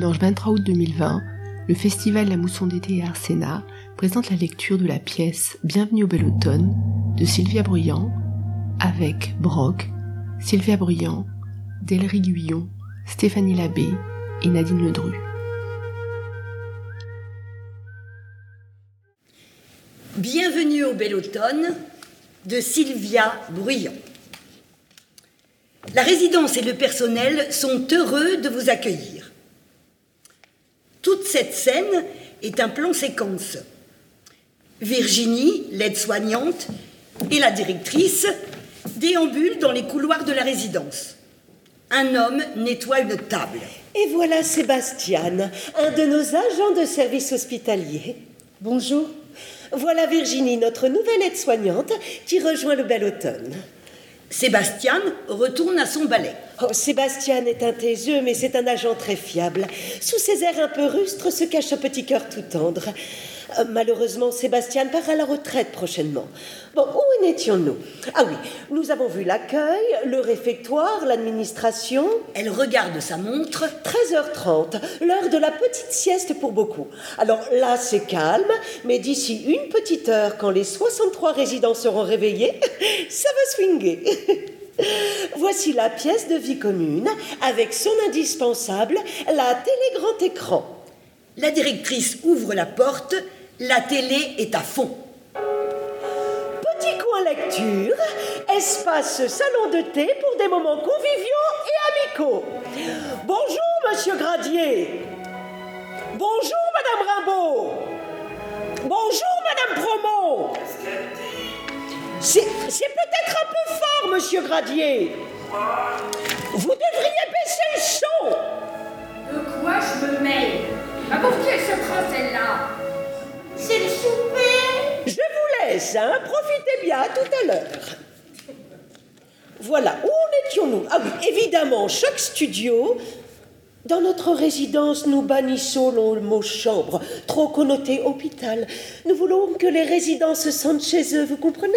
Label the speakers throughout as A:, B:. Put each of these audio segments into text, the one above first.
A: dimanche 23 août 2020, le festival La Mousson d'été à Arsena présente la lecture de la pièce Bienvenue au bel automne de Sylvia Bruyant avec Brock, Sylvia Bruyant, Delry Guyon, Stéphanie Labbé et Nadine Ledru.
B: Bienvenue au bel automne de Sylvia Bruyant. La résidence et le personnel sont heureux de vous accueillir. Toute cette scène est un plan séquence. Virginie, l'aide-soignante, et la directrice déambulent dans les couloirs de la résidence. Un homme nettoie une table.
C: Et voilà Sébastien, un de nos agents de service hospitalier. Bonjour. Voilà Virginie, notre nouvelle aide-soignante, qui rejoint le bel automne.
B: Sébastien retourne à son balai.
C: Oh, Sébastien est un taiseux, mais c'est un agent très fiable. Sous ses airs un peu rustres se cache un petit cœur tout tendre. Euh, malheureusement, Sébastien part à la retraite prochainement. Bon, où en étions-nous? Ah oui, nous avons vu l'accueil, le réfectoire, l'administration.
B: Elle regarde sa montre.
C: 13h30, l'heure de la petite sieste pour beaucoup. Alors là, c'est calme, mais d'ici une petite heure, quand les 63 résidents seront réveillés, ça va swinguer. Voici la pièce de vie commune avec son indispensable, la télé grand écran.
B: La directrice ouvre la porte la télé est à fond.
C: Petit coin lecture, espace salon de thé pour des moments conviviaux et amicaux. Bonjour, monsieur Gradier. Bonjour, madame Rimbaud. Bonjour, madame Promont. C'est peut-être un peu fort, monsieur Gradier. Vous devriez baisser le son.
D: De quoi je me mêle? Pour qui elle se prend celle-là? C'est le souper
C: Je vous laisse, hein Profitez bien, à tout à l'heure. Voilà, où en étions-nous? Ah oui, évidemment, chaque studio. Dans notre résidence, nous bannissons le mot chambre, trop connoté hôpital. Nous voulons que les résidents se sentent chez eux, vous comprenez?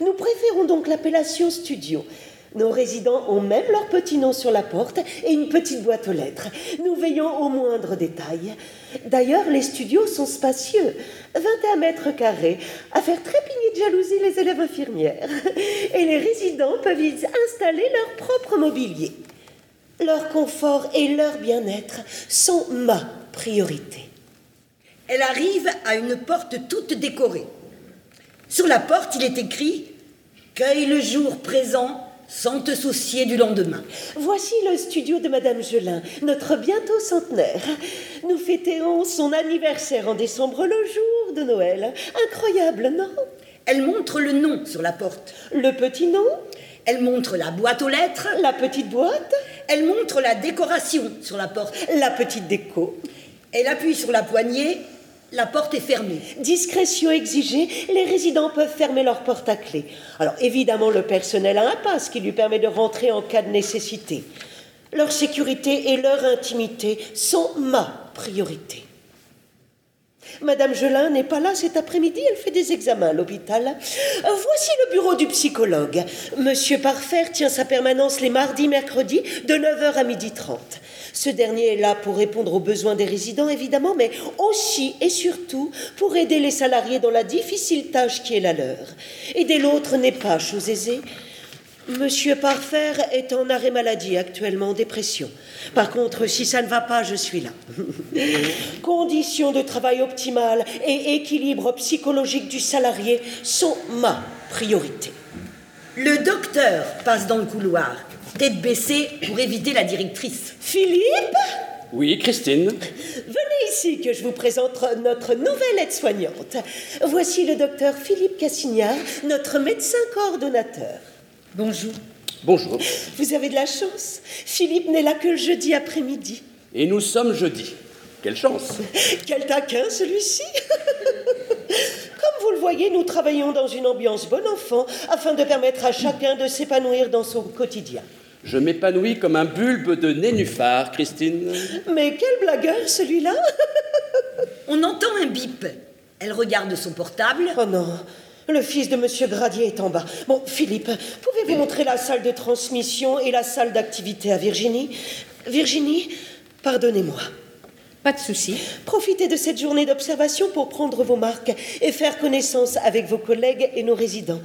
C: Nous préférons donc l'appellation studio. Nos résidents ont même leur petit nom sur la porte et une petite boîte aux lettres. Nous veillons aux moindres détails. D'ailleurs, les studios sont spacieux, 21 mètres carrés, à faire trépigner de jalousie les élèves infirmières. Et les résidents peuvent y installer leur propre mobilier. Leur confort et leur bien-être sont ma priorité.
B: Elle arrive à une porte toute décorée. Sur la porte, il est écrit Cueille le jour présent sans te soucier du lendemain.
C: Voici le studio de Madame Gelin, notre bientôt centenaire. Nous fêterons son anniversaire en décembre, le jour de Noël. Incroyable, non?
B: Elle montre le nom sur la porte.
C: Le petit nom?
B: Elle montre la boîte aux lettres.
C: La petite boîte?
B: Elle montre la décoration sur la porte.
C: La petite déco.
B: Elle appuie sur la poignée la porte est fermée.
C: Discrétion exigée, les résidents peuvent fermer leur porte à clé. Alors évidemment, le personnel a un passe qui lui permet de rentrer en cas de nécessité. Leur sécurité et leur intimité sont ma priorité. Madame Gelin n'est pas là cet après-midi, elle fait des examens à l'hôpital. Voici le bureau du psychologue. Monsieur Parfer tient sa permanence les mardis, mercredis, de 9h à 12h30. Ce dernier est là pour répondre aux besoins des résidents, évidemment, mais aussi et surtout pour aider les salariés dans la difficile tâche qui est la leur. Aider l'autre n'est pas chose aisée. Monsieur Parfer est en arrêt maladie actuellement, en dépression. Par contre, si ça ne va pas, je suis là. Conditions de travail optimales et équilibre psychologique du salarié sont ma priorité.
B: Le docteur passe dans le couloir tête baissée pour éviter la directrice.
C: Philippe
E: Oui, Christine.
C: Venez ici que je vous présente notre nouvelle aide-soignante. Voici le docteur Philippe Cassignard, notre médecin coordonnateur.
B: Bonjour.
E: Bonjour.
C: Vous avez de la chance. Philippe n'est là que le jeudi après-midi.
E: Et nous sommes jeudi. Quelle chance.
C: Quel taquin celui-ci. Comme vous le voyez, nous travaillons dans une ambiance bon enfant afin de permettre à chacun de s'épanouir dans son quotidien.
E: Je m'épanouis comme un bulbe de nénuphar, Christine.
C: Mais quel blagueur celui-là
B: On entend un bip. Elle regarde son portable.
C: Oh non, le fils de Monsieur Gradier est en bas. Bon, Philippe, pouvez-vous montrer la salle de transmission et la salle d'activité à Virginie? Virginie, pardonnez-moi.
F: Pas de souci.
C: Profitez de cette journée d'observation pour prendre vos marques et faire connaissance avec vos collègues et nos résidents.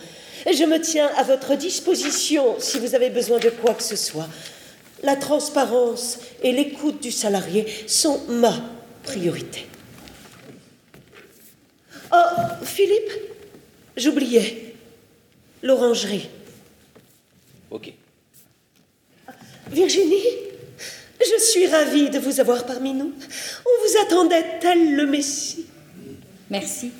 C: Je me tiens à votre disposition si vous avez besoin de quoi que ce soit. La transparence et l'écoute du salarié sont ma priorité. Oh, Philippe, j'oubliais. L'orangerie.
E: Ok.
C: Virginie, je suis ravie de vous avoir parmi nous. On vous attendait tel le Messie.
F: Merci.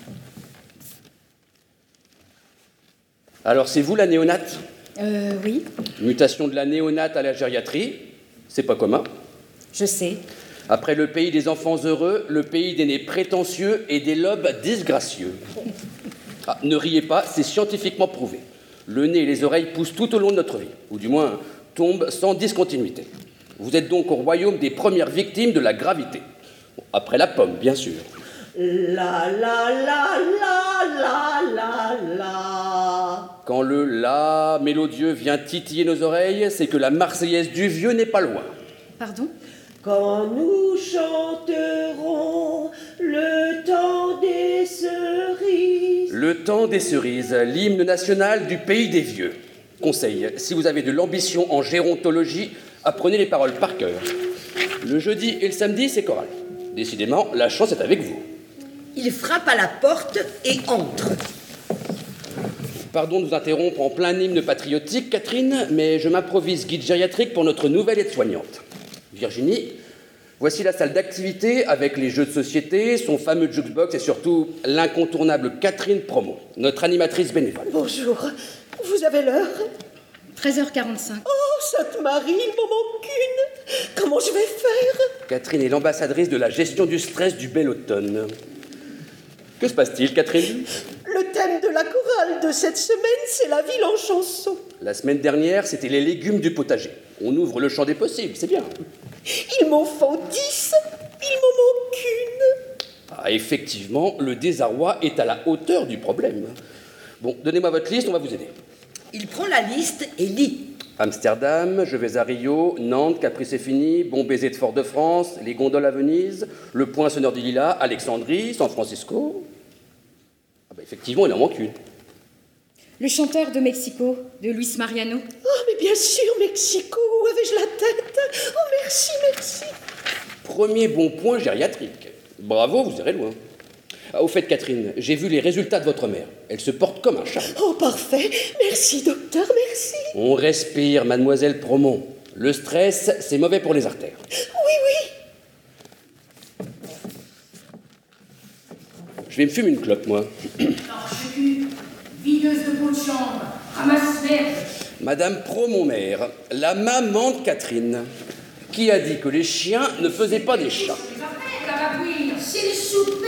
E: Alors, c'est vous la néonate?
F: Euh, oui,
E: Mutation de la néonate à la gériatrie, c'est pas commun.
F: je sais.
E: Après le pays des enfants heureux, le pays des nez prétentieux et des lobes disgracieux. Ah, ne riez pas, c'est scientifiquement prouvé. Le nez et les oreilles poussent tout au long de notre vie, ou du moins tombent sans discontinuité. Vous êtes donc au royaume des premières victimes de la gravité. Bon, Après la pomme, bien sûr.
C: La la la la la la la.
E: Quand le la mélodieux vient titiller nos oreilles, c'est que la Marseillaise du vieux n'est pas loin.
F: Pardon?
C: Quand nous chanterons le temps des cerises.
E: Le temps des cerises, l'hymne national du pays des vieux. Conseil, si vous avez de l'ambition en gérontologie, apprenez les paroles par cœur. Le jeudi et le samedi, c'est choral. Décidément, la chance est avec vous.
B: Il frappe à la porte et entre.
E: Pardon de vous interrompre en plein hymne patriotique, Catherine, mais je m'improvise guide gériatrique pour notre nouvelle aide-soignante. Virginie, voici la salle d'activité avec les jeux de société, son fameux jukebox et surtout l'incontournable Catherine Promo, notre animatrice bénévole.
C: Bonjour. Vous avez l'heure?
F: 13h45.
C: Oh, Sainte Marie, il m'en manque une. Comment je vais faire?
E: Catherine est l'ambassadrice de la gestion du stress du bel automne. Que se passe-t-il, Catherine?
C: Le thème de la chorale de cette semaine, c'est la ville en chanson.
E: La semaine dernière, c'était les légumes du potager. On ouvre le champ des possibles, c'est bien.
C: Il m'en faut dix. Il m'en manque une.
E: Ah, effectivement, le désarroi est à la hauteur du problème. Bon, donnez-moi votre liste, on va vous aider.
B: Il prend la liste et lit.
E: Amsterdam, je vais à Rio, Nantes, Capri c'est fini, Bon baiser de Fort-de-France, les gondoles à Venise, le poinçonneur des lilas, Alexandrie, San Francisco. Ah bah effectivement, il en manque une.
F: Le chanteur de Mexico, de Luis Mariano.
C: Oh, mais bien sûr, Mexico, où avais-je la tête? Oh, merci, merci.
E: Premier bon point gériatrique. Bravo, vous irez loin. Ah, au fait, Catherine, j'ai vu les résultats de votre mère. Elle se porte comme un chat.
C: Oh, parfait. Merci, docteur, merci.
E: On respire, mademoiselle Promont. Le stress, c'est mauvais pour les artères.
C: Oui, oui.
E: Je vais me fumer une clope, moi.
D: Videuse de peau de chambre, ramasse.
E: Madame Promont-Mère, la maman de Catherine, qui a dit que les chiens ne faisaient pas des chats.
D: Les. C'est le souper.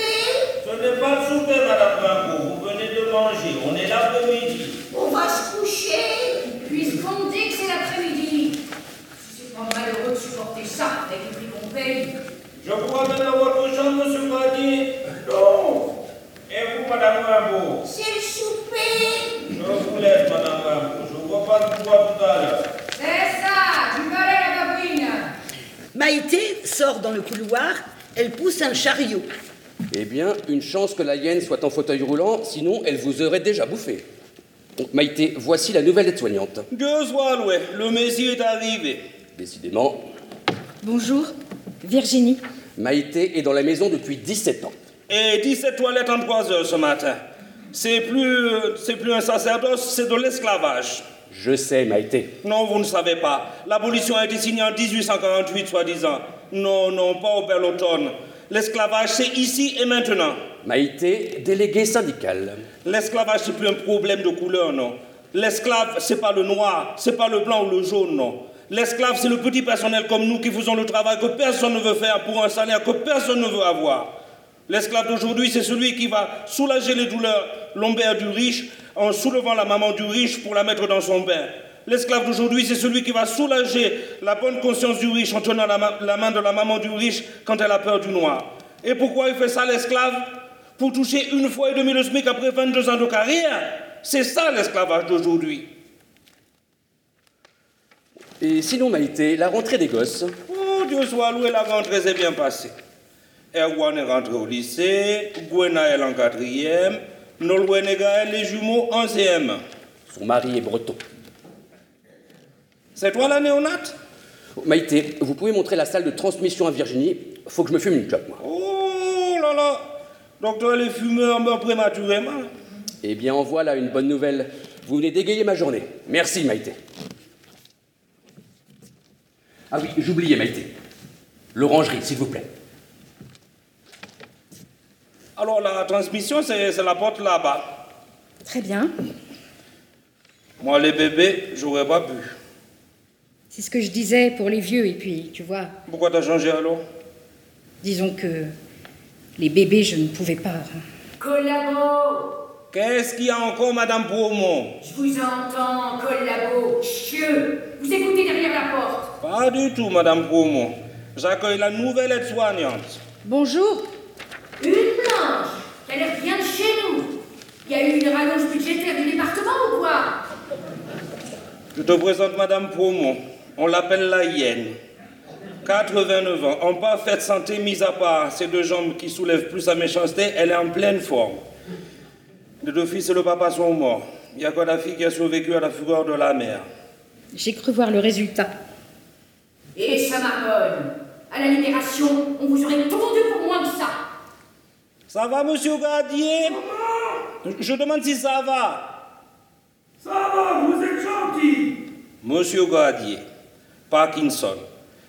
G: Ce n'est pas le souper, Madame Rimbaud. Vous venez de manger. On est là pour midi.
D: On va se coucher. Puisqu'on dit que c'est l'après-midi. C'est pas malheureux de supporter ça avec le prix qu'on paye.
G: Je crois bien dans votre chambre, Monsieur Grady. Non. Vous, Madame
D: souper.
G: Je vous laisse, Madame. Je ne vois pas de quoi tout à l'heure.
D: C'est ça, la babouine.
B: Maïté sort dans le couloir. Elle pousse un chariot.
E: Eh bien, une chance que la hyène soit en fauteuil roulant, sinon elle vous aurait déjà bouffé. Donc, Maïté, voici la nouvelle aide-soignante.
G: Soit loué. Le Messie est arrivé.
E: Décidément,
F: Bonjour, Virginie.
E: Maïté est dans la maison depuis 17 ans.
G: Et 17 toilettes en 3 heures ce matin. C'est plus, c'est plus un sacerdoce, c'est de l'esclavage.
E: Je sais, Maïté.
G: Non, vous ne savez pas. L'abolition a été signée en 1848, soi-disant. Non, non, pas au bel automne. L'esclavage, c'est ici et maintenant.
E: Maïté, déléguée syndicale.
G: L'esclavage, c'est plus un problème de couleur, non. L'esclave, c'est pas le noir, c'est pas le blanc ou le jaune, non. L'esclave, c'est le petit personnel comme nous qui faisons le travail que personne ne veut faire pour un salaire que personne ne veut avoir. L'esclave d'aujourd'hui, c'est celui qui va soulager les douleurs lombaires du riche en soulevant la maman du riche pour la mettre dans son bain. L'esclave d'aujourd'hui, c'est celui qui va soulager la bonne conscience du riche en tenant la, ma- la main de la maman du riche quand elle a peur du noir. Et pourquoi il fait ça, l'esclave? Pour toucher une fois et demi le SMIC après 22 ans de carrière. C'est ça l'esclavage d'aujourd'hui.
E: Et sinon, Maïté, la rentrée des gosses?
G: Oh, Dieu soit loué, la rentrée s'est bien passée. Erwan est rentré au lycée, Gwenaël en quatrième, Nolwenn et Gaël, les jumeaux, en CM.
E: Son mari est breton.
G: C'est toi la néonate?
E: Maïté, vous pouvez montrer la salle de transmission à Virginie Faut que je me fume une clope, moi.
G: Oh là là Donc toi, les fumeurs meurent prématurément
E: Eh bien, en voilà une bonne nouvelle. Vous venez d'égayer ma journée. Merci, Maïté. Ah oui, j'oubliais, Maïté. L'orangerie, s'il vous plaît.
G: Alors la transmission, c'est la porte là-bas.
F: Très bien.
G: Moi, les bébés, j'aurais pas pu.
F: C'est ce que je disais pour les vieux. Et puis, tu vois,
G: Pourquoi t'as changé alors?
F: Disons que les bébés, je ne pouvais pas.
D: Collabo
G: Qu'est-ce qu'il y a encore, Madame Proumont
D: Je vous entends, collabo Chieux Vous écoutez derrière la porte
G: Pas du tout, Madame Proumont. J'accueille la nouvelle aide-soignante.
F: Bonjour.
D: Une blanche qui a l'air bien de chez nous. Il y a eu une rallonge budgétaire du département ou quoi?
G: Je te présente Madame Proumont. On l'appelle la hyène. 89 ans, en parfaite santé, mis à part ses deux jambes qui soulèvent plus sa méchanceté, elle est en pleine forme. Les deux fils et le papa sont morts. Il n'y a que la fille qui a survécu à la fureur de la mer.
F: J'ai cru voir le résultat.
D: Et ça marmonne. À la libération, on vous aurait tondu pour moins que ça.
G: Ça va, monsieur Gardier Je demande si ça va.
H: Ça va, vous êtes gentil.
G: Monsieur Gardier, Parkinson,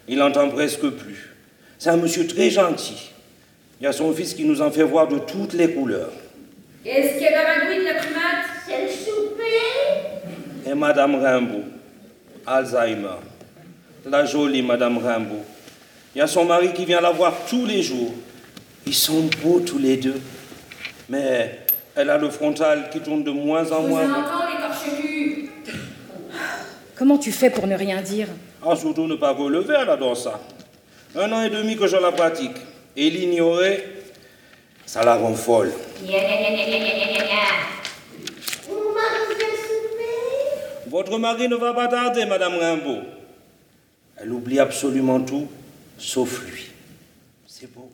G: il n'entend presque plus. C'est un monsieur très gentil. Il y a son fils qui nous en fait voir de toutes les couleurs.
D: Qu'est-ce qu'il y a dans la de la primate
B: C'est le souper?
G: Et Madame Rimbaud, Alzheimer. La jolie Madame Rimbaud. Il y a son mari qui vient la voir tous les jours. Ils sont beaux tous les deux. Mais elle a le frontal qui tourne de moins en
D: Je vous
G: moins.
D: entends, les.
F: Comment tu fais pour ne rien dire
G: Ah, surtout ne pas relever là dans ça. Un an et demi que je la pratique. Et l'ignorer, ça la rend folle. Votre mari ne va pas tarder, Madame Rimbaud. Elle oublie absolument tout, sauf lui. C'est beau.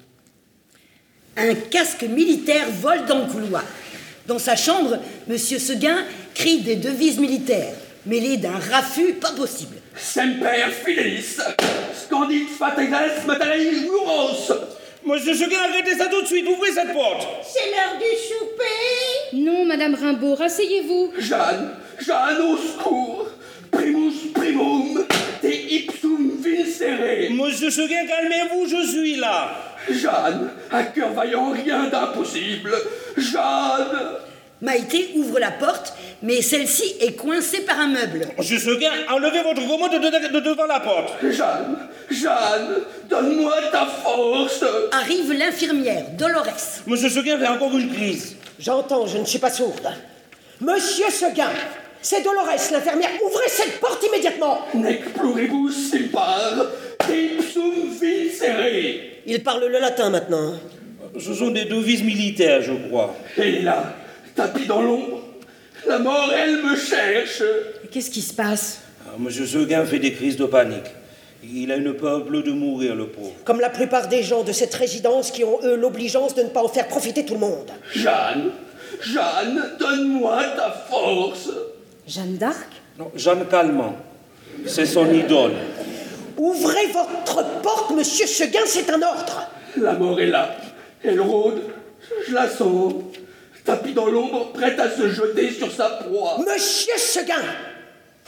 B: Un casque militaire vole dans le couloir. Dans sa chambre, Monsieur Seguin crie des devises militaires, mêlées d'un raffut pas possible.
E: Semper Fidelis, Scandit Fatigas Matalei Muros.
G: Monsieur Seguin, arrêtez ça tout de suite, ouvrez cette porte.
B: C'est l'heure du souper
F: Non, Madame Rimbaud, rasseyez-vous.
E: Jeanne, Jeanne au secours. Primus primum,
G: Monsieur Seguin, calmez-vous, je suis là.
E: Jeanne, à cœur vaillant, rien d'impossible. Jeanne
B: Maïté ouvre la porte, mais celle-ci est coincée par un meuble.
G: Monsieur Seguin, enlevez votre commode de, de- de devant la porte.
E: Jeanne, Jeanne, donne-moi ta force.
B: Arrive l'infirmière, Dolores.
G: Monsieur Seguin fait encore une crise.
C: J'entends, je ne suis pas sourde. Monsieur Seguin, c'est Dolores, l'infirmière. Ouvrez cette porte immédiatement
E: Nec pluribus impar, ipsum vincere.
C: Il parle le latin maintenant.
G: Ce sont des devises militaires, je crois.
E: Est là, tapis dans l'ombre. La mort, elle me cherche.
F: Qu'est-ce qui se passe?
G: Ah, Monsieur Seguin fait des crises de panique. Il a une peur bleue de mourir, le pauvre.
C: Comme la plupart des gens de cette résidence qui ont, eux, l'obligeance de ne pas en faire profiter tout le monde.
E: Jeanne, Jeanne, donne-moi ta force.
F: Jeanne d'Arc
G: Non, Jeanne Calment, c'est son idole.
C: Ouvrez votre porte, monsieur Seguin, c'est un ordre.
E: La mort est là. Elle rôde. Je la sens. Tapis dans l'ombre, prête à se jeter sur sa proie.
C: Monsieur Seguin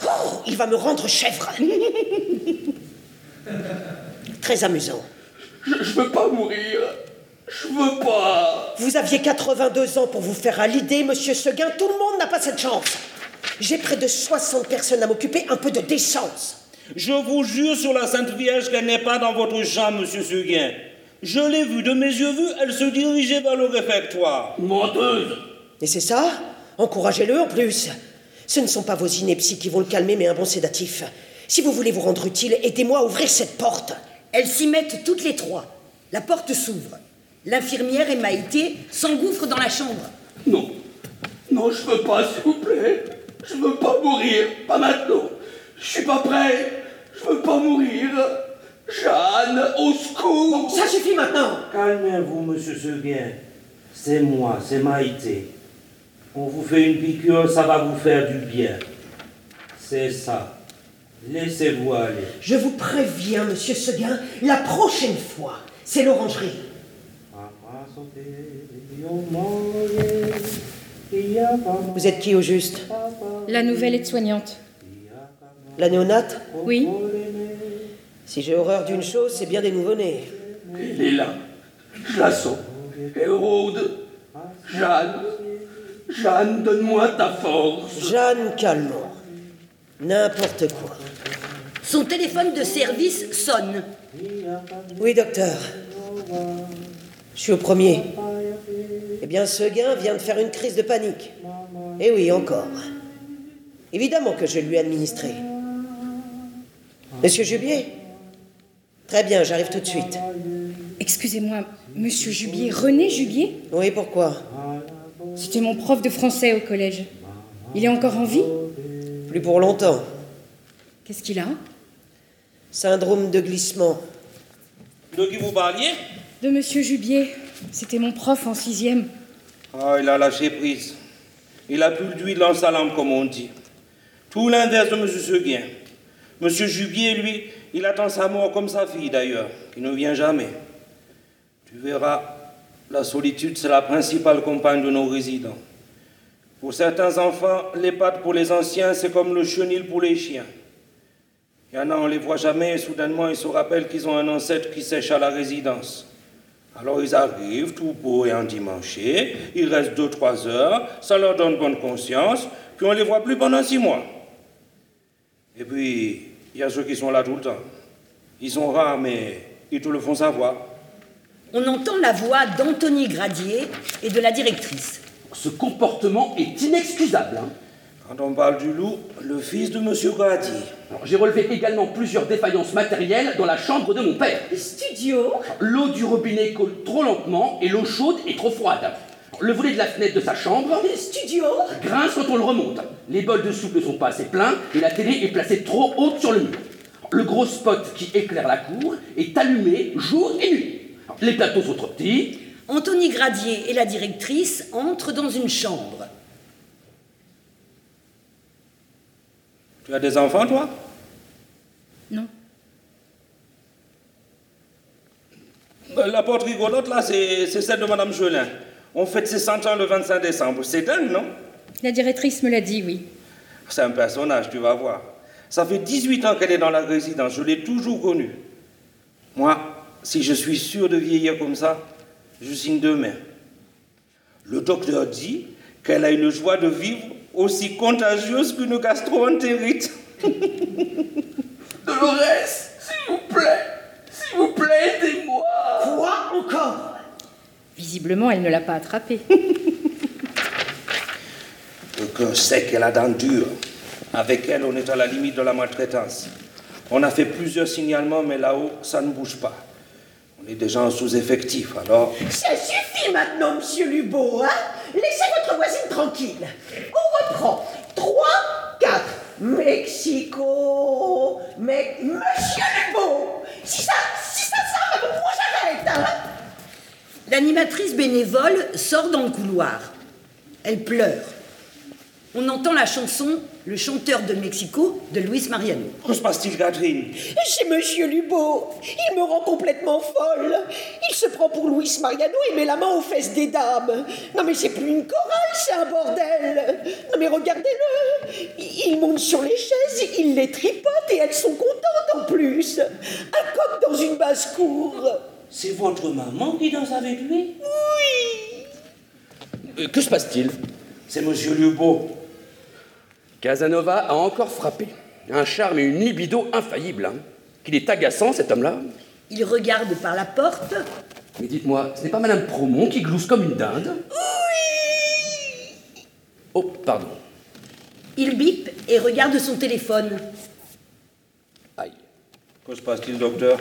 C: Oh, Il va me rendre chèvre. Très amusant.
E: Je, je veux pas mourir. Je veux pas.
C: Vous aviez 82 ans pour vous faire à l'idée, monsieur Seguin. Tout le monde n'a pas cette chance. J'ai près de 60 personnes à m'occuper, un peu de décence.
G: Je vous jure sur la Sainte Vierge qu'elle n'est pas dans votre chambre, monsieur Seguin. Je l'ai vue, de mes yeux vus, elle se dirigeait vers le réfectoire.
E: Menteuse.
C: Et c'est ça Encouragez-le en plus. Ce ne sont pas vos inepties qui vont le calmer, mais un bon sédatif. Si vous voulez vous rendre utile, aidez-moi à ouvrir cette porte.
B: Elles s'y mettent toutes les trois. La porte s'ouvre. L'infirmière et Maïté s'engouffrent dans la chambre.
E: Non. Non, je veux pas, s'il vous plaît. Je veux pas mourir. Pas maintenant. Je suis pas prêt. Je veux pas mourir. Jeanne, au secours
C: Ça suffit maintenant
G: Calmez-vous, monsieur Seguin. C'est moi, c'est Maïté. On vous fait une piqûre, ça va vous faire du bien. C'est ça. Laissez-vous aller.
C: Je vous préviens, monsieur Seguin, la prochaine fois, c'est l'orangerie. Vous êtes qui au juste
F: La nouvelle aide-soignante.
C: La néonate
F: Oui.
C: Si j'ai horreur d'une chose, c'est bien des nouveau-nés.
E: Il est là. Je la sens. Rôde. Jeanne. Jeanne, donne-moi ta force.
C: Jeanne Calmont. N'importe quoi.
B: Son téléphone de service sonne.
C: Oui, docteur. Je suis au premier. Eh bien, Seguin vient de faire une crise de panique. Eh oui, encore. Évidemment que je lui ai administré. Monsieur Jubier? Très bien, j'arrive tout de suite.
F: Excusez-moi, monsieur Jubier, René Jubier?
C: Oui, pourquoi?
F: C'était mon prof de français au collège. Il est encore en vie?
C: Plus pour longtemps.
F: Qu'est-ce qu'il a?
C: Syndrome de glissement.
G: De qui vous parliez
F: De monsieur Jubier. C'était mon prof en sixième.
G: Ah, il a lâché prise. Il a plus d'huile dans sa lampe, comme on dit. Tout l'inverse de M. Seguin. M. Jubier, lui, il attend sa mort comme sa fille, d'ailleurs, qui ne vient jamais. Tu verras, la solitude, c'est la principale compagne de nos résidents. Pour certains enfants, l'EHPAD pour les anciens, c'est comme le chenil pour les chiens. Il y en a, on les voit jamais, et soudainement, ils se rappellent qu'ils ont un ancêtre qui sèche à la résidence. Alors ils arrivent tout beau et endimanchés, ils restent deux, trois heures, ça leur donne bonne conscience, puis on les voit plus pendant six mois. Et puis, il y a ceux qui sont là tout le temps. Ils sont rares, mais ils te le font savoir.
B: On entend la voix d'Anthony Gradier et de la directrice.
E: Ce comportement est inexcusable. hein.
G: Quand on parle du loup, le fils de M. Grady.
E: J'ai relevé également plusieurs défaillances matérielles dans la chambre de mon père.
C: Studio
E: L'eau du robinet coule trop lentement et l'eau chaude est trop froide. Le volet de la fenêtre de sa chambre
C: Studio
E: grince quand on le remonte. Les bols de soupe ne sont pas assez pleins et la télé est placée trop haute sur le mur. Le gros spot qui éclaire la cour est allumé jour et nuit. Les plateaux sont trop petits.
B: Anthony Gradier et la directrice entrent dans une chambre.
G: Tu as des enfants, toi?
F: Non.
G: Euh, La porte rigolote, là, c'est celle de Madame Gelin. On fête ses 100 ans le 25 décembre. C'est dingue, non?
F: La directrice me l'a dit, oui.
G: C'est un personnage, tu vas voir. Ça fait 18 ans qu'elle est dans la résidence, je l'ai toujours connue. Moi, si je suis sûr de vieillir comme ça, je signe demain. Le docteur dit qu'elle a une joie de vivre aussi contagieuse qu'une gastro-entérite.
E: Dolores, s'il vous plaît, s'il vous plaît, aidez-moi.
C: Quoi encore?
F: Visiblement, elle ne l'a pas attrapé.
G: Le cœur sec et la dent dure. Avec elle, on est à la limite de la maltraitance. On a fait plusieurs signalements, mais là-haut, ça ne bouge pas. On est déjà en sous-effectif, alors...
C: Ça suffit maintenant, monsieur Lubot, hein? Laissez votre voisine tranquille. On reprend. 3, 4. Mexico. Mais, monsieur Lubot, si ça, si ça s'arrête, moi j'arrête, hein?
B: L'animatrice bénévole sort dans le couloir. Elle pleure. On entend la chanson Le chanteur de Mexico de Luis Mariano.
G: Que se passe-t-il, Catherine?
C: C'est monsieur Lubot. Il me rend complètement folle. Il se prend pour Luis Mariano et met la main aux fesses des dames. Non mais c'est plus une chorale, c'est un bordel. Non mais regardez-le. Il monte sur les chaises, il les tripote et elles sont contentes en plus. Un coq dans une basse-cour.
G: C'est votre maman qui danse avec lui?
E: Euh, que se passe-t-il?
G: C'est Monsieur Lubot.
E: Casanova a encore frappé. Un charme et une libido infaillibles. hein. Qu'il est agaçant, cet homme-là.
B: Il regarde par la porte.
E: Mais dites-moi, ce n'est pas Madame Promont qui glousse comme une dinde Oh, pardon.
B: Il bip et regarde son téléphone.
E: Aïe.
G: Que se passe-t-il, docteur?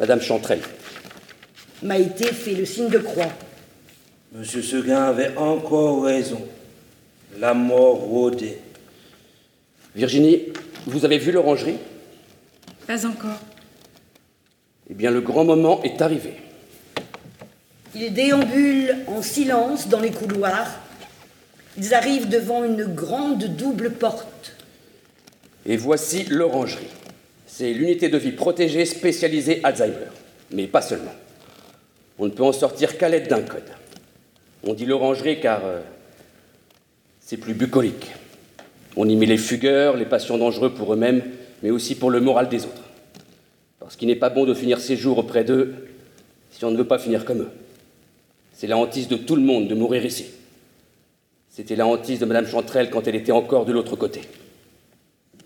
E: Madame Chantrel.
B: Maïté fait le signe de croix.
G: Monsieur Seguin avait encore raison. La mort rôdait.
E: Virginie, vous avez vu l'orangerie?
I: Pas encore.
E: Eh bien, le grand moment est arrivé.
B: Ils déambulent en silence dans les couloirs. Ils arrivent devant une grande double porte.
E: Et voici l'orangerie. C'est l'unité de vie protégée spécialisée Alzheimer. Mais pas seulement. On ne peut en sortir qu'à l'aide d'un code. On dit l'orangerie car euh, c'est plus bucolique. On y met les fugueurs, les patients dangereux pour eux-mêmes, mais aussi pour le moral des autres. Parce qu'il n'est pas bon de finir ses jours auprès d'eux si on ne veut pas finir comme eux. C'est la hantise de tout le monde de mourir ici. C'était la hantise de Madame Chanterelle quand elle était encore de l'autre côté.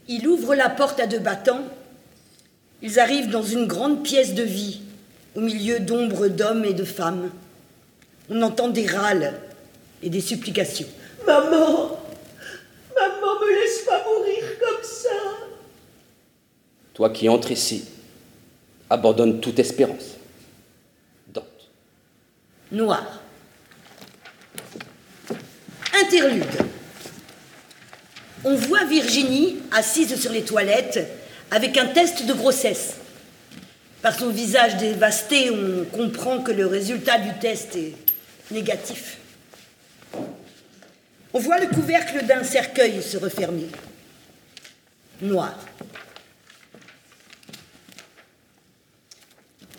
B: Il ouvre la porte à deux battants. Ils arrivent dans une grande pièce de vie, au milieu d'ombres d'hommes et de femmes. On entend des râles et des supplications.
C: Maman Maman, me laisse pas mourir comme ça
E: Toi qui entres ici, abandonne toute espérance. Dante.
B: Noir. Interlude. On voit Virginie assise sur les toilettes avec un test de grossesse. Par son visage dévasté, on comprend que le résultat du test est négatif. On voit le couvercle d'un cercueil se refermer. Noir.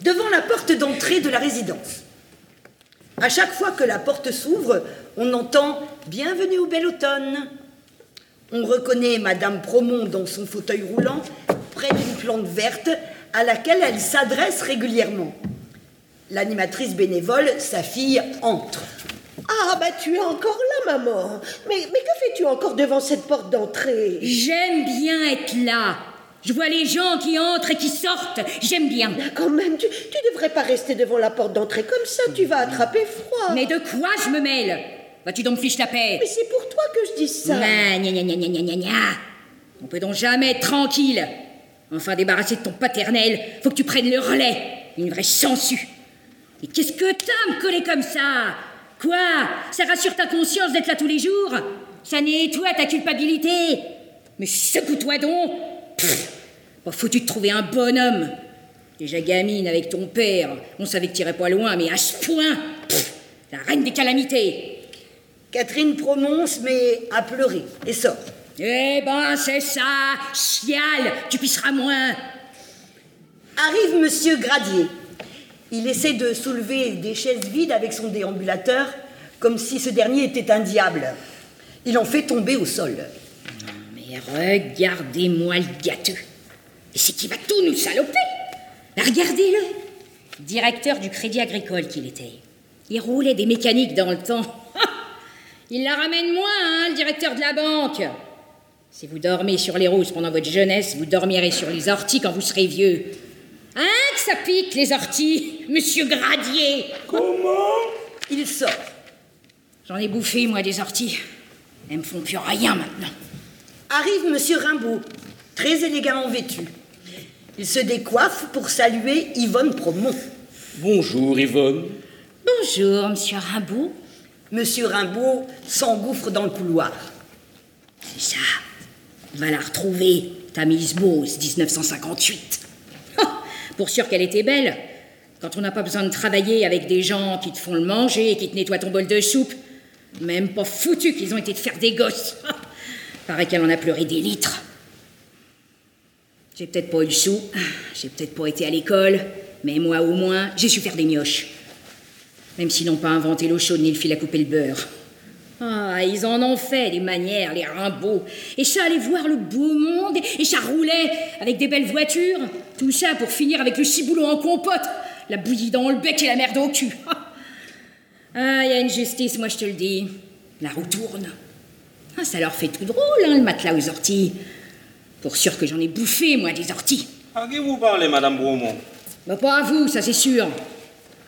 B: Devant la porte d'entrée de la résidence. À chaque fois que la porte s'ouvre, on entend Bienvenue au bel automne. On reconnaît Madame Promont dans son fauteuil roulant, près d'une plante verte à laquelle elle s'adresse régulièrement. L'animatrice bénévole, sa fille, entre.
C: Ah, bah tu es encore là, maman. Mais, mais que fais-tu encore devant cette porte d'entrée?
F: J'aime bien être là. Je vois les gens qui entrent et qui sortent. J'aime bien.
C: Ah, Quand même, tu, tu devrais pas rester devant la porte d'entrée comme ça, tu vas attraper froid.
F: Mais de quoi je me mêle? Vas-tu donc fiche la paix?
C: Mais c'est pour toi que je dis ça.
F: Gna, gna, gna, gna, gna, gna, gna, gna. On peut donc jamais être tranquille. Enfin, débarrassé de ton paternel, faut que tu prennes le relais. Une vraie sangsue. Et qu'est-ce que t'as à me coller comme ça? Quoi? Ça rassure ta conscience d'être là tous les jours? Ça nettoie ta culpabilité. Mais secoue-toi donc. Pff, Pas foutu de trouver un bonhomme. Déjà gamine avec ton père, on savait que t'irais pas loin, mais à ce point Pff, La reine des calamités.
B: Catherine prononce, mais a pleuré. Et sort.
F: Eh ben, c'est ça. Chial Tu pisseras moins.
B: Arrive Monsieur Gradier. Il essaie de soulever des chaises vides avec son déambulateur, comme si ce dernier était un diable. Il en fait tomber au sol.
F: Mais regardez-moi le gâteux. Et c'est qui va tout nous saloper? Regardez-le Directeur du Crédit Agricole qu'il était. Il roulait des mécaniques dans le temps. Il la ramène moins, hein, le directeur de la banque. Si vous dormez sur les roses pendant votre jeunesse, vous dormirez sur les orties quand vous serez vieux. Hein, que ça pique, les orties, monsieur Gradier?
J: Comment?
B: Il sort.
F: J'en ai bouffé, moi, des orties. Elles me font plus rien maintenant.
B: Arrive Monsieur Rimbaud, très élégamment vêtu. Il se décoiffe pour saluer Yvonne Promont.
E: Bonjour Yvonne.
F: Bonjour, monsieur Rimbaud.
B: Monsieur Rimbaud s'engouffre dans le couloir.
F: C'est ça. Va la retrouver, ta Miss Bose, 1958. Pour sûr qu'elle était belle. Quand on n'a pas besoin de travailler avec des gens qui te font le manger et qui te nettoient ton bol de soupe. Même pas foutu qu'ils ont été de faire des gosses. Paraît qu'elle en a pleuré des litres. J'ai peut-être pas eu le sou, j'ai peut-être pas été à l'école, mais moi au moins, j'ai su faire des mioches. Même s'ils n'ont pas inventé l'eau chaude ni le fil à couper le beurre. Ah, ils en ont fait des manières, les Rimbaud. Et ça allait voir le beau monde, et ça roulait avec des belles voitures. Tout ça pour finir avec le ciboulot en compote, la bouillie dans le bec et la merde au cul. Ah, il y a une justice, moi je te le dis. La roue tourne. Ah, ça leur fait tout drôle, hein, le matelas aux orties. Pour sûr que j'en ai bouffé, moi, des orties.
G: À qui vous parlez, Madame Bromont
F: Bah, pas à vous, ça c'est sûr.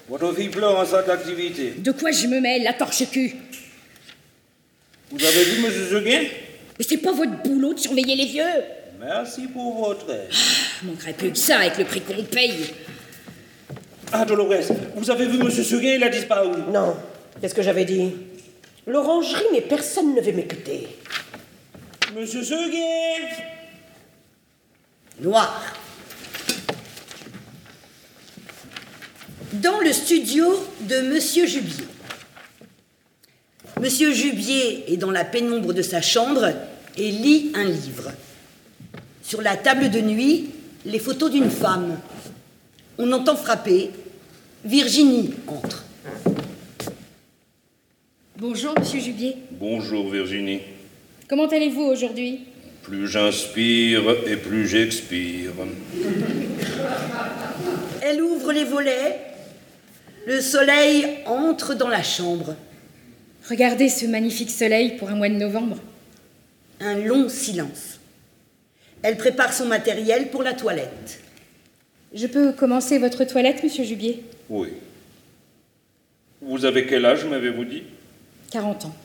G: Votre fille pleure en cette activité.
F: De quoi je me mêle, la torche cul
G: vous avez vu, monsieur Seguin?
F: Mais c'est pas votre boulot de surveiller les vieux
G: Merci pour votre aide.
F: Ah, manquerait plus que ça avec le prix qu'on paye.
G: Ah, Dolores, vous avez vu monsieur Seguin, il a disparu.
C: Non. Qu'est-ce que j'avais dit L'orangerie, mais personne ne veut m'écouter.
G: Monsieur Seguin
B: Noir. Dans le studio de monsieur Jubier. Monsieur Jubier est dans la pénombre de sa chambre et lit un livre. Sur la table de nuit, les photos d'une femme. On entend frapper. Virginie entre.
F: Bonjour, monsieur Jubier.
G: Bonjour Virginie.
F: Comment allez-vous aujourd'hui?
G: Plus j'inspire et plus j'expire.
B: Elle ouvre les volets. Le soleil entre dans la chambre.
F: Regardez ce magnifique soleil pour un mois de novembre.
B: Un long silence. Elle prépare son matériel pour la toilette.
F: Je peux commencer votre toilette, monsieur Jubier?
G: Oui. Vous avez quel âge, m'avez-vous dit?
F: 40 ans.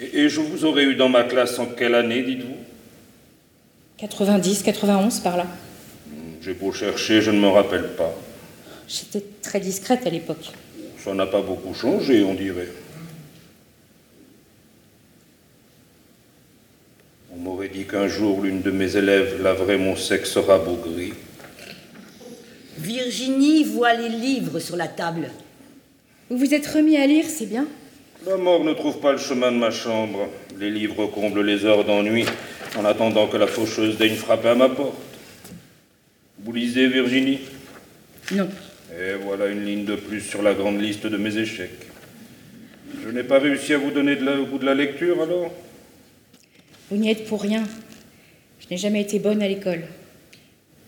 G: et, et je vous aurais eu dans ma classe en quelle année, dites-vous?
F: 90, 91 par là.
G: J'ai beau chercher, je ne me rappelle pas.
F: J'étais très discrète à l'époque.
G: Ça n'a pas beaucoup changé, on dirait. On m'aurait dit qu'un jour l'une de mes élèves laverait mon sexe rabougri.
B: Virginie voit les livres sur la table.
F: Vous vous êtes remis à lire, c'est bien.
G: La mort ne trouve pas le chemin de ma chambre. Les livres comblent les heures d'ennui en attendant que la faucheuse daigne frapper à ma porte. Vous lisez, Virginie?
F: Non.
G: Et voilà une ligne de plus sur la grande liste de mes échecs. Je n'ai pas réussi à vous donner de la- au bout de la lecture, alors?
F: Vous n'y êtes pour rien. Je n'ai jamais été bonne à l'école.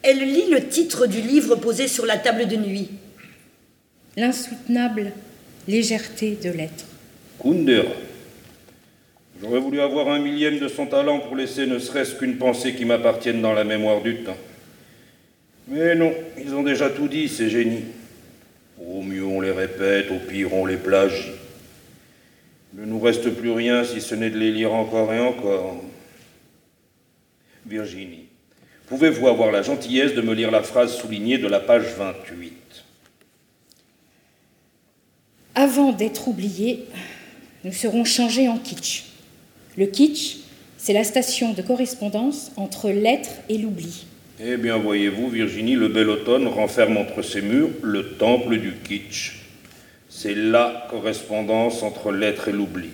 B: Elle lit le titre du livre posé sur la table de nuit.
F: L'insoutenable légèreté de l'être.
G: Kundera. J'aurais voulu avoir un millième de son talent pour laisser ne serait-ce qu'une pensée qui m'appartienne dans la mémoire du temps. Mais non, ils ont déjà tout dit, ces génies. Au mieux on les répète, au pire on les plagie. Il ne nous reste plus rien si ce n'est de les lire encore et encore. Virginie, pouvez-vous avoir la gentillesse de me lire la phrase soulignée de la page 28
F: Avant d'être oubliés, nous serons changés en kitsch. Le kitsch, c'est la station de correspondance entre l'être et l'oubli.
G: Eh bien, voyez-vous, Virginie, le bel automne renferme entre ses murs le temple du kitsch. C'est la correspondance entre l'être et l'oubli.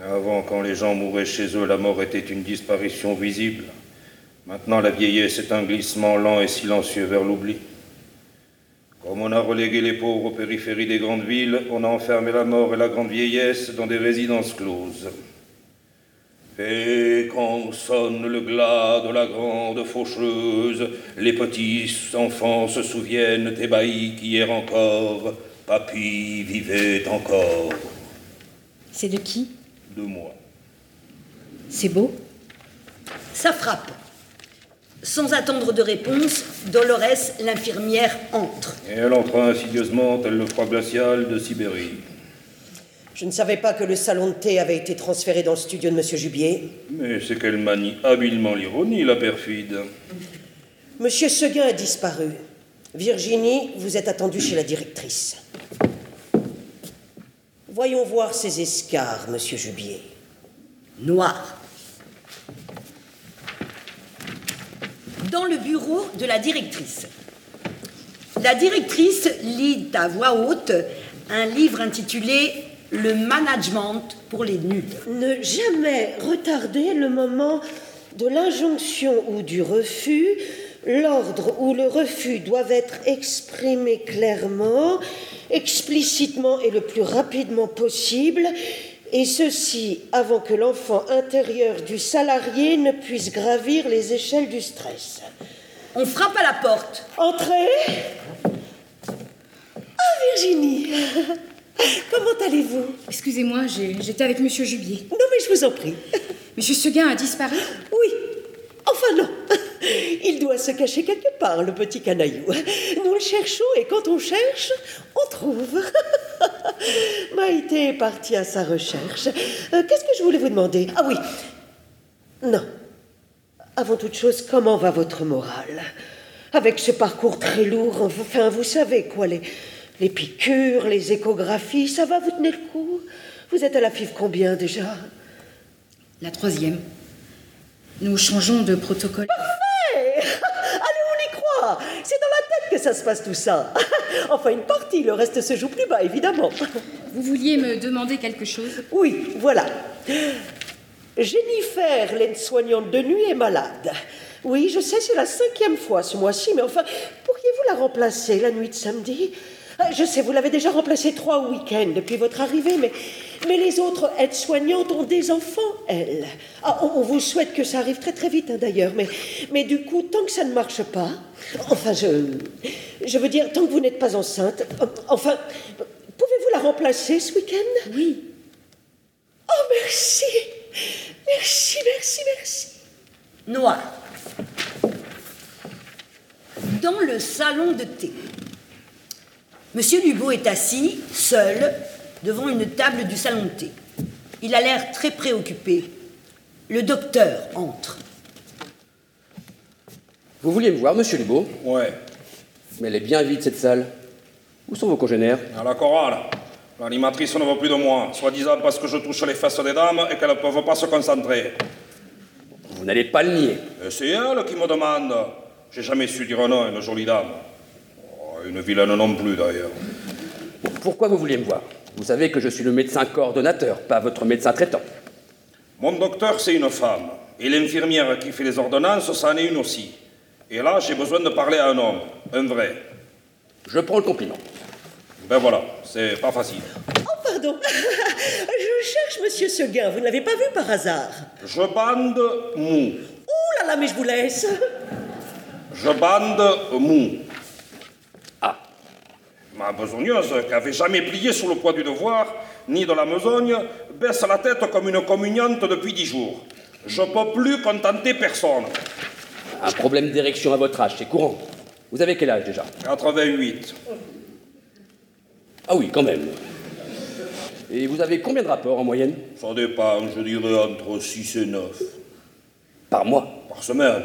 G: Avant, quand les gens mouraient chez eux, la mort était une disparition visible. Maintenant, la vieillesse est un glissement lent et silencieux vers l'oubli. Comme on a relégué les pauvres aux périphéries des grandes villes, on a enfermé la mort et la grande vieillesse dans des résidences closes. Et quand sonne le glas de la grande faucheuse, les petits enfants se souviennent ébahis qu'hier encore, papy vivait encore.
F: C'est de qui?
G: De moi.
F: C'est beau
B: Ça frappe. Sans attendre de réponse, Dolores, l'infirmière, entre.
G: Et elle entra insidieusement, tel le froid glacial de Sibérie.
C: Je ne savais pas que le salon de thé avait été transféré dans le studio de Monsieur Jubier.
G: Mais c'est qu'elle manie habilement l'ironie, la perfide.
C: Monsieur Seguin a disparu. Virginie, vous êtes attendue chez la directrice. Voyons voir ces escarres, Monsieur Jubier.
B: Noir. Dans le bureau de la directrice. La directrice lit à voix haute un livre intitulé Le management pour les nuls.
C: Ne jamais retarder le moment de l'injonction ou du refus. L'ordre ou le refus doivent être exprimés clairement, explicitement et le plus rapidement possible, et ceci avant que l'enfant intérieur du salarié ne puisse gravir les échelles du stress.
B: On frappe à la porte.
C: Entrez Ah, Virginie Comment allez-vous?
F: Excusez-moi, j'ai- j'étais avec monsieur Jubier.
C: Non, mais je vous en prie.
F: Monsieur Seguin a disparu?
C: Oui. Enfin non. Il doit se cacher quelque part, le petit canaillou. Nous le cherchons et quand on cherche, on trouve. Maïté est partie à sa recherche. Euh, Qu'est-ce que je voulais vous demander? Ah oui. Non. Avant toute chose, comment va votre morale? Avec ce parcours très lourd, enfin, vous savez quoi, les, piqûres, les échographies, ça va vous tenir le coup? Vous êtes à la FIV combien déjà?
F: La troisième. Nous changeons de protocole.
C: Hey Allez, on y croit C'est dans la tête que ça se passe tout ça. enfin, une partie, le reste se joue plus bas, évidemment.
F: Vous vouliez me demander quelque chose
C: Oui, voilà. Jennifer, l'aide-soignante de nuit, est malade. Oui, je sais, c'est la cinquième fois ce mois-ci, mais enfin, pourriez-vous la remplacer la nuit de samedi? Je sais, vous l'avez déjà remplacée trois week-ends depuis votre arrivée, mais, mais les autres aides-soignantes ont des enfants, elles. Ah, on, on vous souhaite que ça arrive très très vite, hein, d'ailleurs, mais, mais du coup, tant que ça ne marche pas, enfin, je, je veux dire, tant que vous n'êtes pas enceinte, enfin, pouvez-vous la remplacer ce week-end?
F: Oui.
C: Oh, merci Merci, merci, merci.
B: Noir. Dans le salon de thé, Monsieur Lubeau est assis, seul, devant une table du salon de thé. Il a l'air très préoccupé. Le docteur entre.
E: Vous vouliez me voir, monsieur Lubeau
G: Ouais,
E: Mais elle est bien vide, cette salle. Où sont vos congénères?
G: À la chorale. L'animatrice ne veut plus de moi, soi-disant parce que je touche les fesses des dames et qu'elles ne peuvent pas se concentrer.
E: Vous n'allez pas le nier.
G: Et c'est elle qui me demande. J'ai jamais su dire non à une jolie dame. Une vilaine non plus, d'ailleurs.
E: Pourquoi vous vouliez me voir Vous savez que je suis le médecin coordonnateur, pas votre médecin traitant.
G: Mon docteur, c'est une femme. Et l'infirmière qui fait les ordonnances, c'en est une aussi. Et là, j'ai besoin de parler à un homme. Un vrai.
E: Je prends le compliment.
G: Ben voilà, c'est pas facile.
C: Oh, pardon. Je cherche Monsieur Seguin. Vous ne l'avez pas vu par hasard
G: Je bande mou.
C: Oh là là, mais je vous laisse.
G: Je bande mou. Ma besogneuse, qui avait jamais plié sous le poids du devoir, ni de la besogne, baisse la tête comme une communiante depuis dix jours. Je peux plus contenter personne.
E: un problème d'érection à votre âge, c'est courant. Vous avez quel âge déjà?
G: 88.
E: Ah oui, quand même. Et vous avez combien de rapports en moyenne?
G: Ça dépend, je dirais entre 6 et 9
E: Par mois?
G: Par semaine.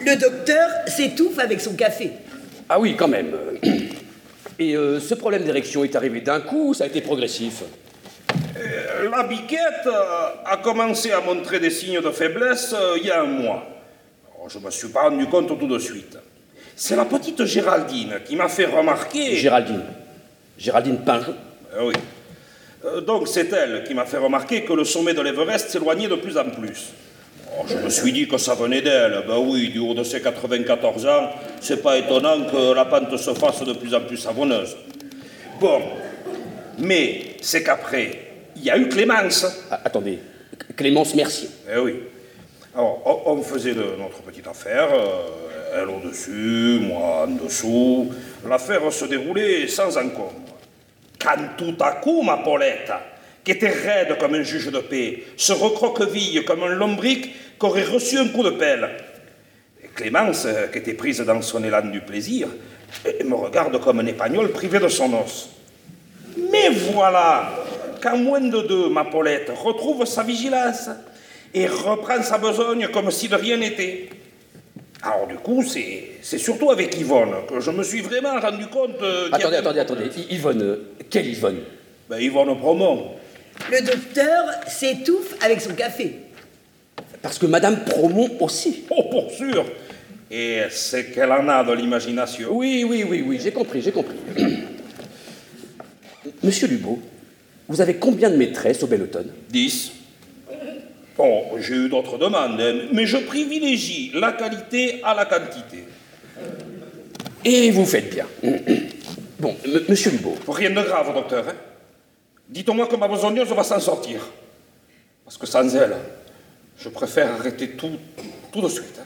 B: Le docteur s'étouffe avec son café.
E: Ah oui, quand même. Et euh, ce problème d'érection est arrivé d'un coup ou ça a été progressif?
G: Euh, La biquette euh, a commencé à montrer des signes de faiblesse il y a un mois. Alors, je ne me suis pas rendu compte tout de suite. C'est la petite Géraldine qui m'a fait remarquer.
E: Géraldine. Géraldine Pinjon
G: Eh oui. Donc c'est elle qui m'a fait remarquer que le sommet de l'Everest s'éloignait de plus en plus. Oh, je me suis dit que ça venait d'elle. Ben oui, du haut de ses 94 ans, c'est pas étonnant que la pente se fasse de plus en plus savonneuse. Bon, mais c'est qu'après, il y a eu Clémence.
E: Ah, Attendez, Clémence Mercier.
G: Eh oui. Alors, on faisait de notre petite affaire, euh, elle au-dessus, moi en dessous. L'affaire se déroulait sans encombre. Quand tout à coup, ma Paulette, qui était raide comme un juge de paix, se recroqueville comme un lombric qui aurait reçu un coup de pelle. Et Clémence, euh, qui était prise dans son élan du plaisir, euh, me regarde comme un épagnol privé de son os. Mais voilà qu'en moins de deux, ma Paulette retrouve sa vigilance et reprend sa besogne comme si de rien n'était. Alors du coup, c'est surtout avec Yvonne que je me suis vraiment rendu compte... euh,
E: Attendez, attendez, attendez. Yvonne, quelle Yvonne?
G: Ben, Yvonne Promont.
B: Le docteur s'étouffe avec son café.
E: Parce que Madame Promont aussi.
G: Oh, pour sûr Et c'est qu'elle en a de l'imagination.
E: Oui, oui, oui, oui, j'ai compris, j'ai compris. Monsieur Lubeau, vous avez combien de maîtresses au Bel Automne
G: 10. Bon, j'ai eu d'autres demandes, hein, mais je privilégie la qualité à la quantité.
E: Et vous faites bien. Bon, m- Monsieur Lubeau,
G: Rien de grave, docteur. Hein? Dites-moi que ma besogneuse va s'en sortir. Parce que sans elle, je préfère arrêter tout, tout de suite. hein.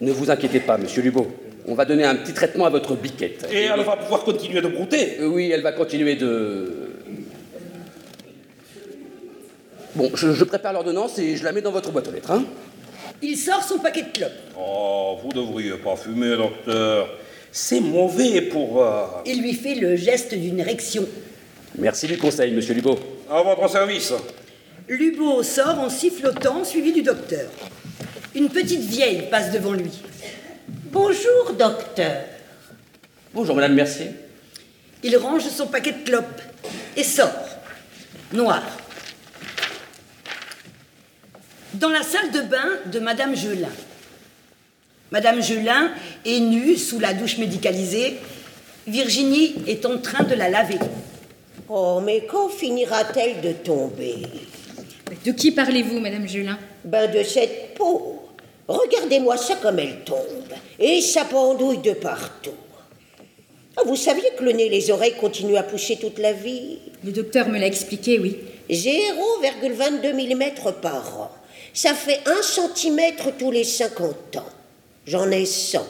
E: ne vous inquiétez pas, Monsieur Lubeau. On va donner un petit traitement à votre biquette.
G: Et elle va pouvoir continuer de brouter.
E: Euh, Oui, elle va continuer de... Bon, je, je prépare l'ordonnance et je la mets dans votre boîte aux lettres. Hein
B: Il sort son paquet de clopes.
G: Oh, vous devriez pas fumer, docteur. C'est mauvais pour... euh,
B: Il lui fait le geste d'une érection.
E: Merci du conseil, Monsieur Lubeau.
G: À votre service.
B: Lubo sort en sifflotant, suivi du docteur. Une petite vieille passe devant lui.
C: Bonjour, docteur.
E: Bonjour, Madame Mercier.
B: Il range son paquet de clopes et sort. Noir. Dans la salle de bain de Madame Gelin. Madame Gelin est nue sous la douche médicalisée. Virginie est en train de la laver.
C: Oh, mais quand finira-t-elle de tomber?
F: De qui parlez-vous, Madame Julin?
C: Ben de cette peau. Regardez-moi ça comme elle tombe. Et ça pendouille de partout. Ah, vous saviez que le nez et les oreilles continuent à pousser toute la vie?
F: Le docteur me l'a expliqué, oui.
C: 0,22 mm par an. Ça fait 1 cm tous les 50 ans. J'en ai 100.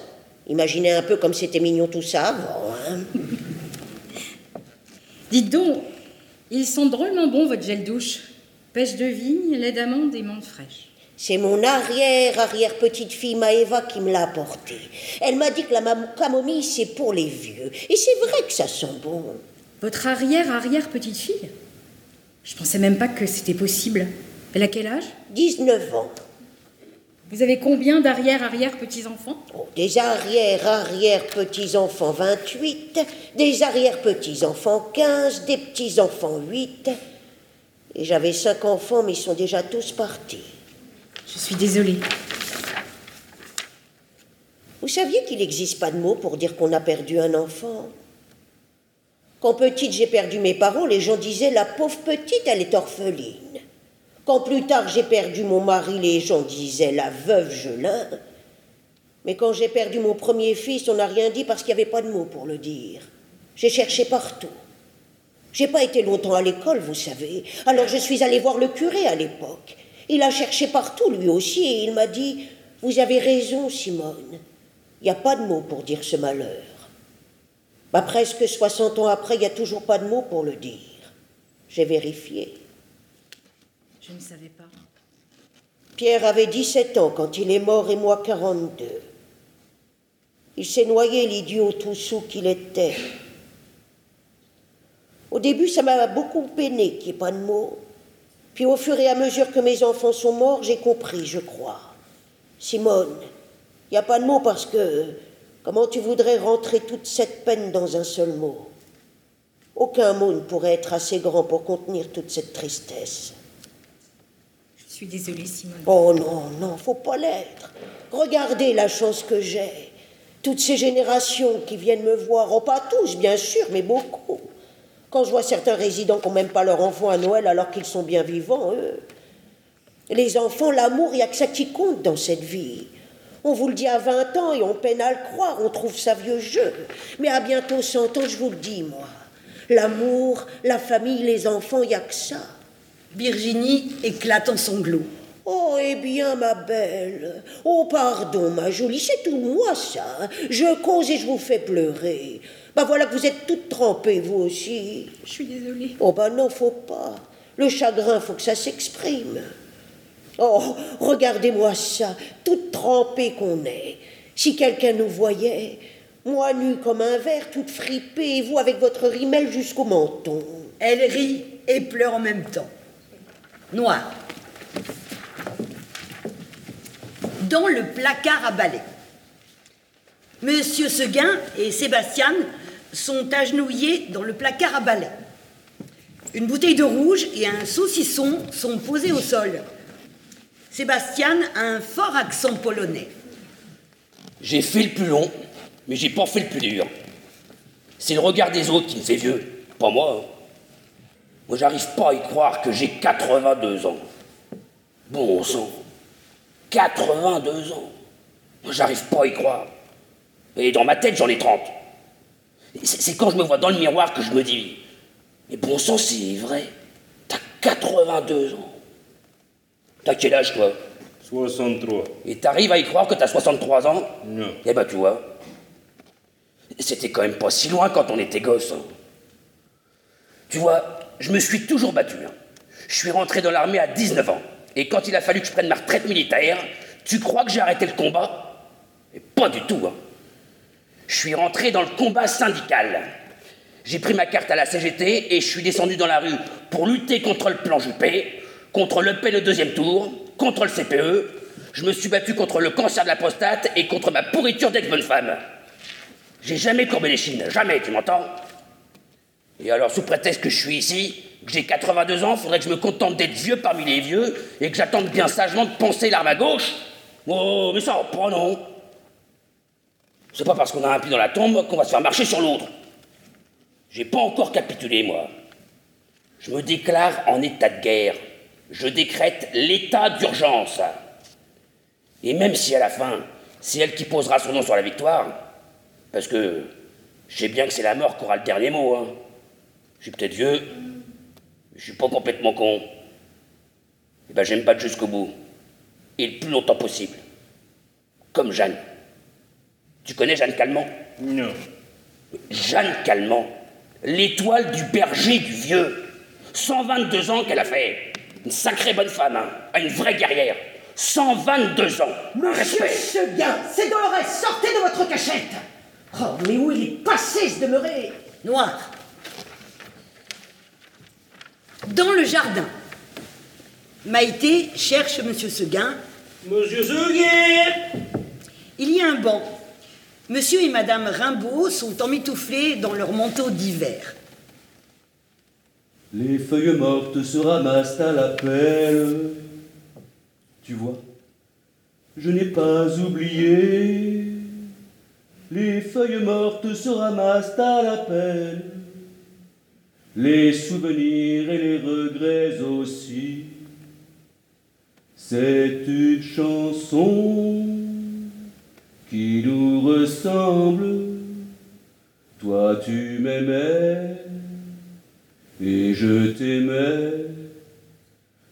C: Imaginez un peu comme c'était mignon tout ça avant. Hein
F: Dites donc, ils sont drôlement bons, votre gel douche. Pêche de vigne, lait d'amande et menthe fraîche.
C: C'est mon arrière-arrière-petite-fille Maëva qui me l'a apporté. Elle m'a dit que la camomille, c'est pour les vieux. Et c'est vrai que ça sent bon.
F: Votre arrière-arrière-petite-fille Je pensais même pas que c'était possible. Elle a quel âge?
C: 19 ans.
F: Vous avez combien d'arrière-arrière-petits-enfants
C: oh, Des arrière-arrière-petits-enfants 28, des arrière-petits-enfants 15, des petits-enfants 8. Et j'avais cinq enfants, mais ils sont déjà tous partis.
F: Je suis désolée.
C: Vous saviez qu'il n'existe pas de mot pour dire qu'on a perdu un enfant? Quand petite j'ai perdu mes parents, les gens disaient la pauvre petite, elle est orpheline. Quand plus tard j'ai perdu mon mari, les gens disaient la veuve Gelin. Mais quand j'ai perdu mon premier fils, on n'a rien dit parce qu'il n'y avait pas de mots pour le dire. J'ai cherché partout. J'ai pas été longtemps à l'école, vous savez. Alors je suis allée voir le curé à l'époque. Il a cherché partout, lui aussi, et il m'a dit Vous avez raison, Simone. Il n'y a pas de mots pour dire ce malheur. Bah, presque 60 ans après, il n'y a toujours pas de mots pour le dire. J'ai vérifié.
F: Je ne savais pas.
C: Pierre avait 17 ans quand il est mort et moi 42. Il s'est noyé, l'idiot tout sous qu'il était. Au début, ça m'a beaucoup peiné qu'il n'y ait pas de mots. Puis au fur et à mesure que mes enfants sont morts, j'ai compris, je crois. Simone, il n'y a pas de mots parce que comment tu voudrais rentrer toute cette peine dans un seul mot? Aucun mot ne pourrait être assez grand pour contenir toute cette tristesse.
F: Je suis désolée, Simone.
C: Oh non, non, faut pas l'être. Regardez la chance que j'ai. Toutes ces générations qui viennent me voir, oh pas tous, bien sûr, mais beaucoup. Quand je vois certains résidents qui n'ont même pas leur enfant à Noël alors qu'ils sont bien vivants, eux. Les enfants, l'amour, il n'y a que ça qui compte dans cette vie. On vous le dit à 20 ans et on peine à le croire, on trouve ça vieux jeu. Mais à bientôt 100 ans, je vous le dis, moi. L'amour, la famille, les enfants, il n'y a que ça.
B: Virginie éclate en sanglots.
C: Oh, eh bien, ma belle. Oh, pardon, ma jolie, c'est tout moi, ça. Je cause et je vous fais pleurer. Ben voilà que vous êtes toute trempée, vous aussi.
F: Je suis désolée.
C: Oh ben non, faut pas. Le chagrin, faut que ça s'exprime. Oh, regardez-moi ça, toute trempée qu'on est. Si quelqu'un nous voyait, moi nue comme un verre, toute fripée, et vous avec votre rimel jusqu'au menton.
B: Elle rit et pleure en même temps. Noir. Dans le placard à balai. Monsieur Seguin et Sébastien sont agenouillés dans le placard à balai. Une bouteille de rouge et un saucisson sont posés au sol. Sébastien a un fort accent polonais.
E: J'ai fait le plus long, mais j'ai pas fait le plus dur. C'est le regard des autres qui me fait vieux, pas moi. Hein. Moi, j'arrive pas à y croire que j'ai 82 ans. Bon sang, 82 ans. Moi, j'arrive pas à y croire. Et dans ma tête, j'en ai 30. C'est quand je me vois dans le miroir que je me dis Mais bon sang, c'est vrai. T'as 82 ans. T'as quel âge, toi?
G: 63.
E: Et t'arrives à y croire que t'as 63 ans?
G: Non.
E: Eh ben, tu vois. C'était quand même pas si loin quand on était gosse. Hein. Tu vois, je me suis toujours battu. Hein. Je suis rentré dans l'armée à 19 ans. Et quand il a fallu que je prenne ma retraite militaire, tu crois que j'ai arrêté le combat? Pas du tout. Hein. Je suis rentré dans le combat syndical. J'ai pris ma carte à la CGT et je suis descendu dans la rue pour lutter contre le plan Juppé, contre le P le deuxième tour, contre le CPE. Je me suis battu contre le cancer de la prostate et contre ma pourriture d'ex-bonne femme. J'ai jamais courbé les chines, jamais, tu m'entends? Et alors, sous prétexte que je suis ici, que j'ai 82 ans, faudrait que je me contente d'être vieux parmi les vieux et que j'attende bien sagement de penser l'arme à gauche Oh, mais ça, pas non C'est pas parce qu'on a un pied dans la tombe qu'on va se faire marcher sur l'autre. J'ai pas encore capitulé, moi. Je me déclare en état de guerre. Je décrète l'état d'urgence. Et même si à la fin, c'est elle qui posera son nom sur la victoire, parce que je sais bien que c'est la mort qui aura le dernier mot. Hein. Je suis peut-être vieux, mais je suis pas complètement con. Et ben, je vais me battre jusqu'au bout. Et le plus longtemps possible. Comme Jeanne. Tu connais Jeanne Calment?
G: Non.
E: Jeanne Calment, l'étoile du berger du vieux. 122 ans qu'elle a fait. Une sacrée bonne femme, hein. une vraie guerrière. 122 ans.
C: Monsieur. Seguin, c'est Dolores, sortez de votre cachette Oh, mais où il est passé ce demeuré?
B: Noir. Dans le jardin, Maïté cherche Monsieur Seguin.
G: Monsieur Seguin
B: Il y a un banc. Monsieur et Madame Rimbaud sont emmitouflés dans leur manteau d'hiver.
K: Les feuilles mortes se ramassent à la pelle. Tu vois, je n'ai pas oublié. Les feuilles mortes se ramassent à la pelle. Les souvenirs et les regrets aussi. C'est une chanson qui nous ressemble. Toi tu m'aimais et je t'aimais.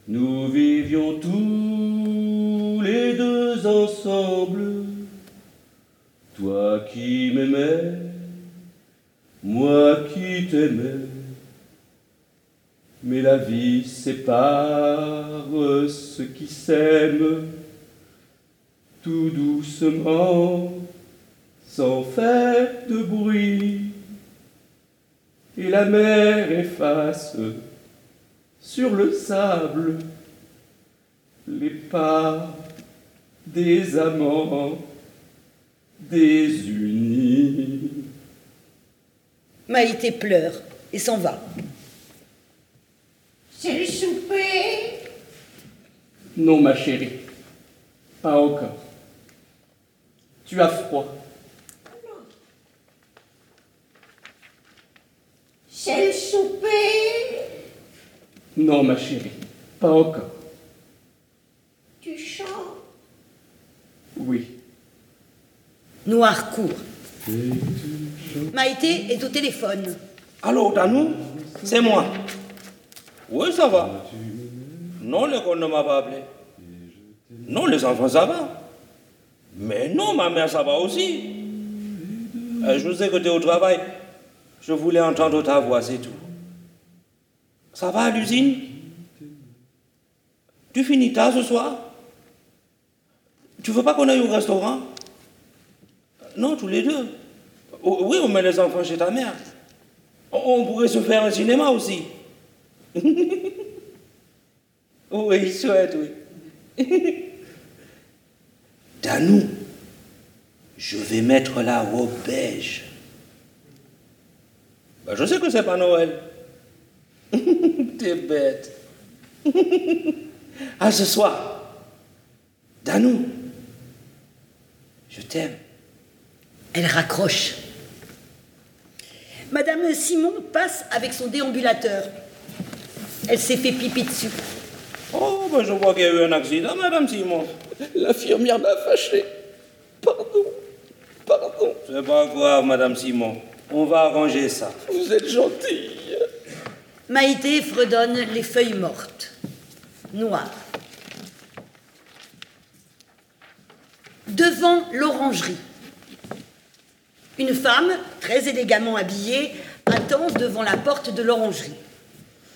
K: Nous vivions tous les deux ensemble. Toi qui m'aimais, moi qui t'aimais. Mais la vie sépare ceux qui s'aiment tout doucement, sans faire de bruit. Et la mer efface sur le sable les pas des amants désunis.
B: Maïté pleure et s'en va.
C: C'est le souper
K: Non, ma chérie, pas encore. Tu as froid.
C: C'est le souper
K: Non, ma chérie, pas encore.
C: Tu chantes?
K: Oui.
B: Noir court. Maïté est au téléphone.
G: Allô, Danou C'est moi. Oui, ça va. Non, l'école ne m'a pas appelé. Non, les enfants, ça va. Mais non, ma mère, ça va aussi. Euh, je vous ai écouté au travail. Je voulais entendre ta voix, c'est tout. Ça va à l'usine? Tu finis tard ce soir? Tu veux pas qu'on aille au restaurant? Non, tous les deux. Oh, Oui, on met les enfants chez ta mère. On on pourrait se faire un cinéma aussi. oui, chouette, oui. Danou, je vais mettre la robe beige. Ben, je sais que c'est pas Noël. T'es bête. à ce soir. Danou, je t'aime.
B: Elle raccroche. Madame Simon passe avec son déambulateur. Elle s'est fait pipi dessus.
G: Oh, ben je vois qu'il y a eu un accident, Madame Simon.
E: L'infirmière m'a fâché. Pardon. Pardon.
G: C'est pas grave, Madame Simon. On va arranger ça.
E: Vous êtes gentille.
B: Maïté fredonne les feuilles mortes. Noires. Devant l'orangerie. Une femme, très élégamment habillée, attend devant la porte de l'orangerie.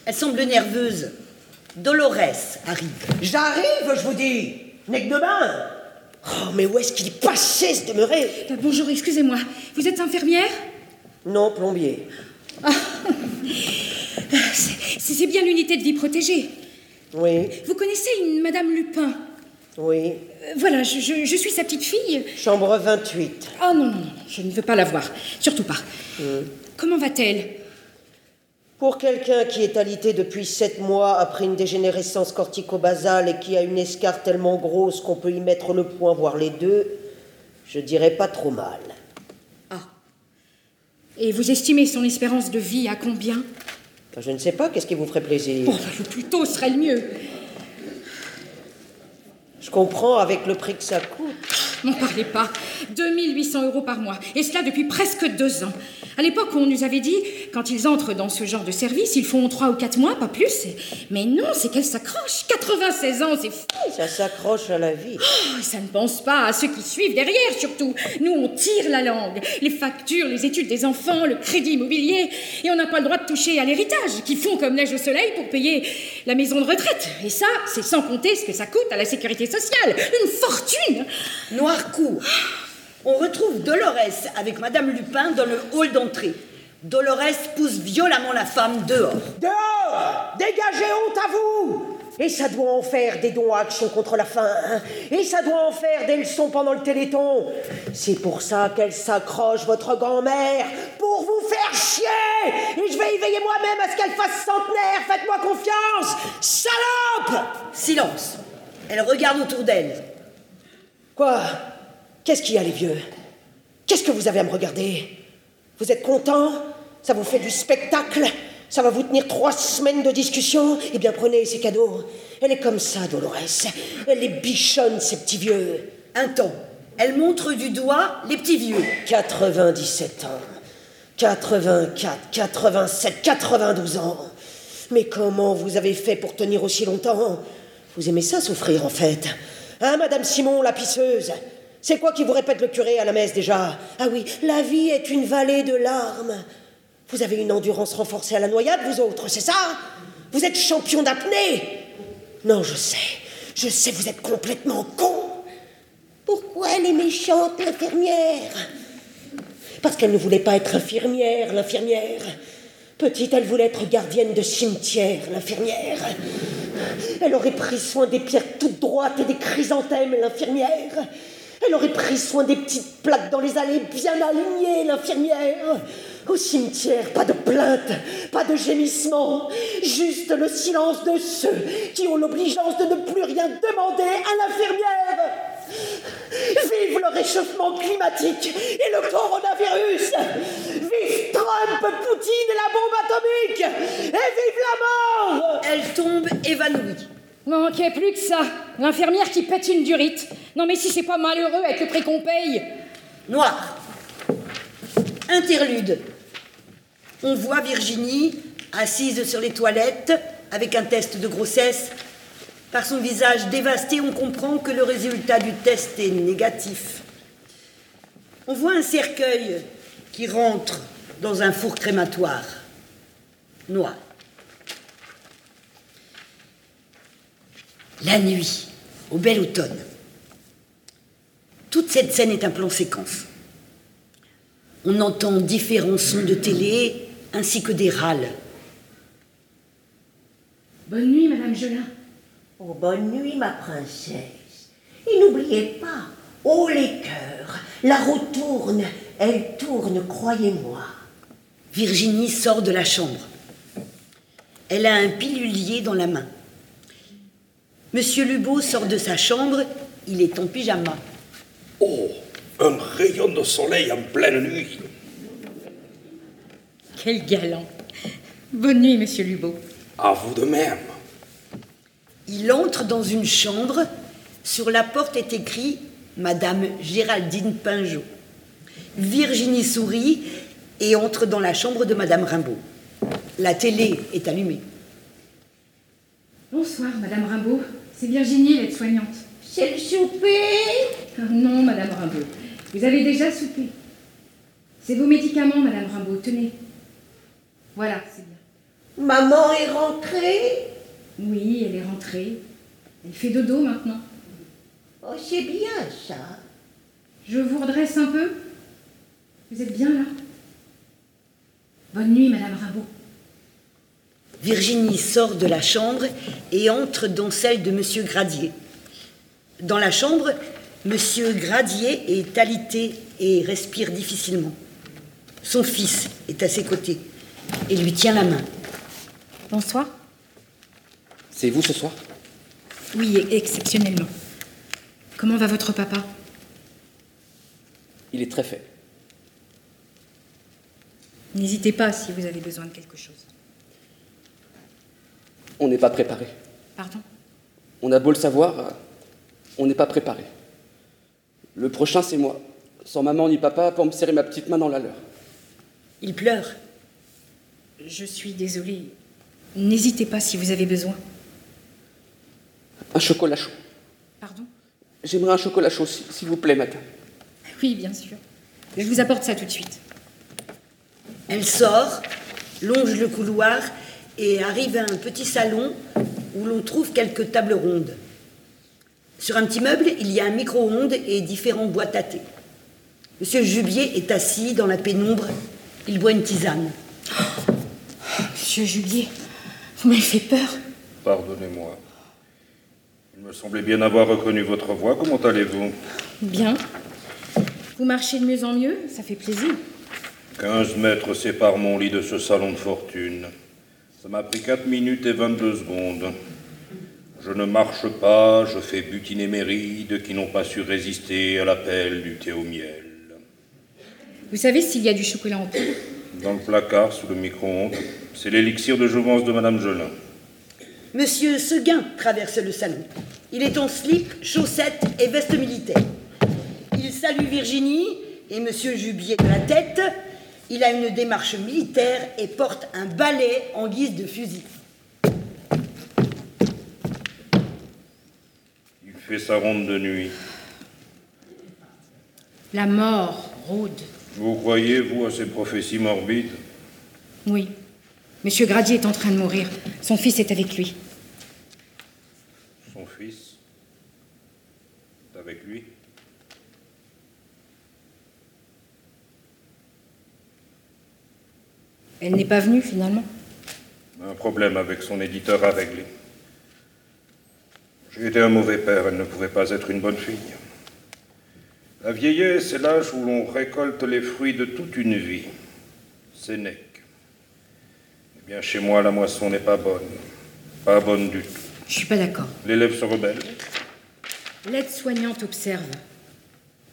B: Elle semble nerveuse. Dolores arrive.
C: J'arrive, je vous dis Nec de bain Oh, mais où est-ce qu'il est passé ce demeuré?
F: Euh, bonjour, excusez-moi. Vous êtes infirmière?
C: Non, plombier.
F: C'est c'est bien l'unité de vie protégée.
C: Oui,
F: Vous connaissez une Madame Lupin?
C: Oui.
F: Euh, Voilà, je, je- je suis sa petite fille.
C: Chambre 28.
F: Ah non, non, non, je ne veux pas la voir. Surtout pas. Comment va-t-elle?
C: Pour quelqu'un qui est alité depuis sept mois après une dégénérescence cortico-basale et qui a une escarre tellement grosse qu'on peut y mettre le poing, voire les deux, je dirais pas trop mal.
F: Et vous estimez son espérance de vie à combien?
C: Je ne sais pas, qu'est-ce qui vous ferait plaisir?
F: Oh, Le plus tôt serait le mieux.
C: Je comprends avec le prix que ça coûte.
F: N'en parlez pas. 2800 euros par mois. Et cela depuis presque deux ans. À l'époque, on nous avait dit, quand ils entrent dans ce genre de service, ils font trois ou quatre mois, pas plus. Mais non, c'est qu'elle s'accroche. 96 ans, c'est fou.
C: Ça s'accroche à la vie.
F: Oh, ça ne pense pas à ceux qui suivent derrière, surtout. Nous, on tire la langue. Les factures, les études des enfants, le crédit immobilier. Et on n'a pas le droit de toucher à l'héritage, qui font comme neige au soleil pour payer la maison de retraite. Et ça, c'est sans compter ce que ça coûte à la sécurité sociale. Une fortune.
B: Noircourt. On retrouve Dolores avec Madame Lupin dans le hall d'entrée. Dolores pousse violemment la femme dehors.
C: Dehors Dégagez honte à vous Et ça doit en faire des dons à action contre la faim. Hein. Et ça doit en faire des leçons pendant le téléthon. C'est pour ça qu'elle s'accroche, votre grand-mère, pour vous faire chier Et je vais y veiller moi-même à ce qu'elle fasse centenaire. Faites-moi confiance Salope
B: Silence Elle regarde autour d'elle.
C: Quoi? Qu'est-ce qu'il y a, les vieux? Qu'est-ce que vous avez à me regarder? Vous êtes content? Ça vous fait du spectacle? Ça va vous tenir trois semaines de discussion? Eh bien, prenez ces cadeaux. Elle est comme ça, Dolores. Elle les bichonne, ces petits vieux.
B: Un temps. Elle montre du doigt les petits vieux.
C: 97 ans. 84, 87, 92 ans. Mais comment vous avez fait pour tenir aussi longtemps? Vous aimez ça, souffrir, en fait Hein, Madame Simon, la pisseuse? C'est quoi qui vous répète le curé à la messe déjà? Ah oui, la vie est une vallée de larmes. Vous avez une endurance renforcée à la noyade, vous autres, c'est ça? Vous êtes champion d'apnée? Non, je sais. Je sais, vous êtes complètement con. Pourquoi elle est méchante, l'infirmière Parce qu'elle ne voulait pas être infirmière, l'infirmière. Petite, elle voulait être gardienne de cimetière, l'infirmière. Elle aurait pris soin des pierres toutes droites et des chrysanthèmes, l'infirmière. Elle aurait pris soin des petites plaques dans les allées bien alignées, l'infirmière. Au cimetière, pas de plainte, pas de gémissement, juste le silence de ceux qui ont l'obligeance de ne plus rien demander à l'infirmière. Vive le réchauffement climatique et le coronavirus Vive Trump, Poutine et la bombe atomique Et vive la mort
B: Elle tombe évanouie.
F: Manquait plus que ça. L'infirmière qui pète une durite. Non mais si c'est pas malheureux avec le prix qu'on paye.
B: Noir. Interlude. On voit Virginie assise sur les toilettes avec un test de grossesse. Par son visage dévasté, on comprend que le résultat du test est négatif. On voit un cercueil qui rentre dans un four crématoire. Noir. La nuit, au bel automne. Toute cette scène est un plan séquence. On entend différents sons de télé ainsi que des râles.
F: Bonne nuit, Madame Gelin.
L: Oh, bonne nuit, ma princesse. Et n'oubliez pas, oh les cœurs, la roue tourne, elle tourne, croyez-moi.
B: Virginie sort de la chambre. Elle a un pilulier dans la main. Monsieur Lubot sort de sa chambre, il est en pyjama.
M: Oh, un rayon de soleil en pleine nuit.
F: Quel galant. Bonne nuit, monsieur Lubot.
M: À vous de même.
B: Il entre dans une chambre. Sur la porte est écrit Madame Géraldine Pinjot. Virginie sourit et entre dans la chambre de Madame Rimbaud. La télé est allumée.
F: Bonsoir, Madame Rimbaud. C'est Virginie, l'aide-soignante.
L: C'est le souper
F: ah Non, Madame Rimbaud. Vous avez déjà soupé. C'est vos médicaments, Madame Rimbaud. Tenez. Voilà, c'est bien.
L: Maman est rentrée
F: Oui, elle est rentrée. Elle fait dodo maintenant.
L: Oh, c'est bien ça.
F: Je vous redresse un peu Vous êtes bien là Bonne nuit, Madame Rimbaud.
B: Virginie sort de la chambre et entre dans celle de Monsieur Gradier. Dans la chambre, Monsieur Gradier est alité et respire difficilement. Son fils est à ses côtés et lui tient la main.
F: Bonsoir.
E: C'est vous ce soir?
F: Oui, exceptionnellement. Comment va votre papa?
E: Il est très fait.
F: N'hésitez pas si vous avez besoin de quelque chose.
E: On n'est pas préparé.
F: Pardon?
E: On a beau le savoir, on n'est pas préparé. Le prochain, c'est moi, sans maman ni papa, pour me serrer ma petite main dans la leur.
B: Il pleure.
F: Je suis désolée. N'hésitez pas si vous avez besoin.
E: Un chocolat chaud.
F: Pardon?
E: J'aimerais un chocolat chaud, s'il s'il vous plaît, madame.
F: Oui, bien sûr. Je vous apporte ça tout de suite.
B: Elle sort, longe le couloir et arrive à un petit salon où l'on trouve quelques tables rondes. Sur un petit meuble, il y a un micro-ondes et différentes boîtes à thé. Monsieur Jubier est assis dans la pénombre. Il boit une tisane.
F: Monsieur Julier, vous m'avez fait peur.
G: Pardonnez-moi. Me semblait bien avoir reconnu votre voix. Comment allez-vous?
F: Bien. Vous marchez de mieux en mieux, ça fait plaisir.
G: 15 mètres séparent mon lit de ce salon de fortune. Ça m'a pris 4 minutes et 22 secondes. Je ne marche pas, je fais butiner mes rides qui n'ont pas su résister à l'appel du thé au miel.
F: Vous savez s'il y a du chocolat en poudre
G: Dans le placard, sous le micro-ondes, c'est l'élixir de jouvence de Madame Gelin.
B: Monsieur Seguin traverse le salon. Il est en slip, chaussettes et veste militaire. Il salue Virginie et Monsieur Jubier de la tête. Il a une démarche militaire et porte un balai en guise de fusil.
G: Il fait sa ronde de nuit.
F: La mort rôde.
G: Vous croyez, vous, à ces prophéties morbides?
F: Oui. Monsieur Gradier est en train de mourir. Son fils est avec lui.
G: Son fils est avec lui
F: Elle n'est pas venue finalement.
G: Un problème avec son éditeur à régler. J'ai été un mauvais père, elle ne pouvait pas être une bonne fille. La vieillesse est l'âge où l'on récolte les fruits de toute une vie. Sénèque. Eh bien, chez moi, la moisson n'est pas bonne. Pas bonne du tout.
F: Je suis pas d'accord.
G: L'élève se rebelle.
F: L'aide-soignante observe.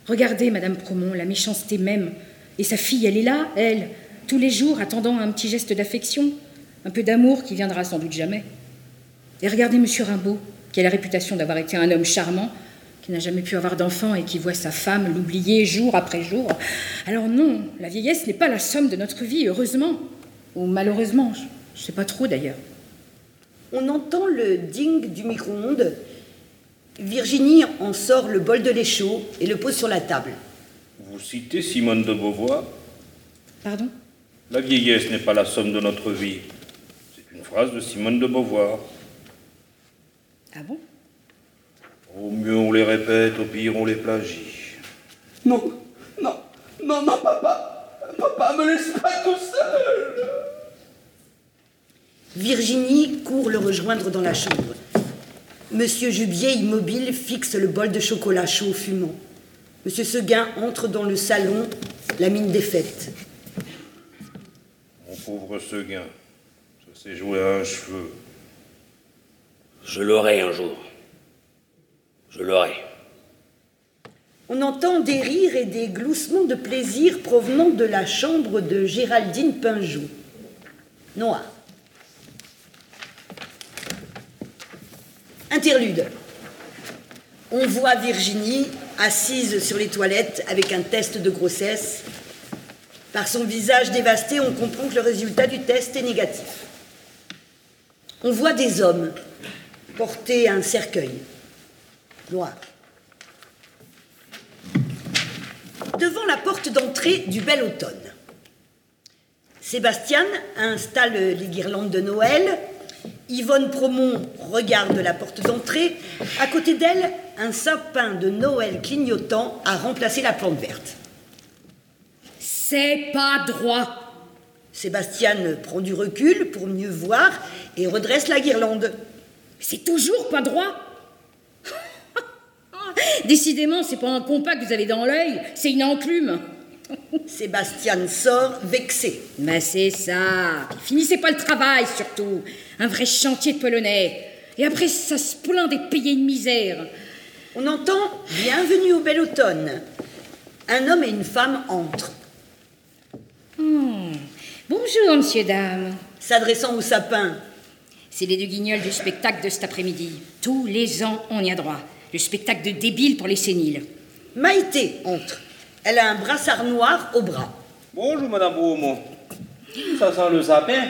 F: Regardez, Madame Promont, la méchanceté même. Et sa fille, elle est là, elle, tous les jours, attendant un petit geste d'affection, un peu d'amour qui viendra sans doute jamais. Et regardez Monsieur Rimbaud, qui a la réputation d'avoir été un homme charmant, qui n'a jamais pu avoir d'enfant et qui voit sa femme l'oublier jour après jour. Alors non, la vieillesse n'est pas la somme de notre vie, heureusement. Ou malheureusement, je ne sais pas trop d'ailleurs.
B: On entend le ding du micro-ondes. Virginie en sort le bol de lait chaud et le pose sur la table.
G: Vous citez Simone de Beauvoir?
F: Pardon?
G: La vieillesse n'est pas la somme de notre vie. C'est une phrase de Simone de Beauvoir.
F: Ah bon?
G: Au mieux on les répète, au pire on les plagie.
E: Non, non, non, non, papa. Papa, me laisse pas tout seul.
B: Virginie court le rejoindre dans la chambre. Monsieur Jubier, immobile, fixe le bol de chocolat chaud fumant. Monsieur Seguin entre dans le salon, la mine défaite.
G: Pauvre Seguin, ça s'est joué à un cheveu.
N: Je l'aurai un jour. Je l'aurai.
B: On entend des rires et des gloussements de plaisir provenant de la chambre de Géraldine Pinjot. Noir. Interlude. On voit Virginie assise sur les toilettes avec un test de grossesse. Par son visage dévasté, on comprend que le résultat du test est négatif. On voit des hommes porter un cercueil noir. Devant la porte d'entrée du bel automne, Sébastien installe les guirlandes de Noël. Yvonne Promont regarde la porte d'entrée. À côté d'elle, un sapin de Noël clignotant a remplacé la plante verte.
F: C'est pas droit.
B: Sébastien prend du recul pour mieux voir et redresse la guirlande.
F: C'est toujours pas droit. Décidément, c'est pas un compas que vous avez dans l'œil, c'est une enclume.
B: Sébastien sort vexé.
F: Mais c'est ça. Finissez pas le travail, surtout. Un vrai chantier de polonais. Et après, ça se plaint d'être payé une misère.
B: On entend Bienvenue au bel automne. Un homme et une femme entrent.
F: Hmm. Bonjour, monsieur, dame.
B: S'adressant au sapin.
F: C'est les deux guignols du spectacle de cet après-midi. Tous les ans, on y a droit. Le spectacle de débile pour les séniles.
B: Maïté entre. Elle a un brassard noir au bras.
G: Bonjour, Madame Beaumont. Ça sent le sapin.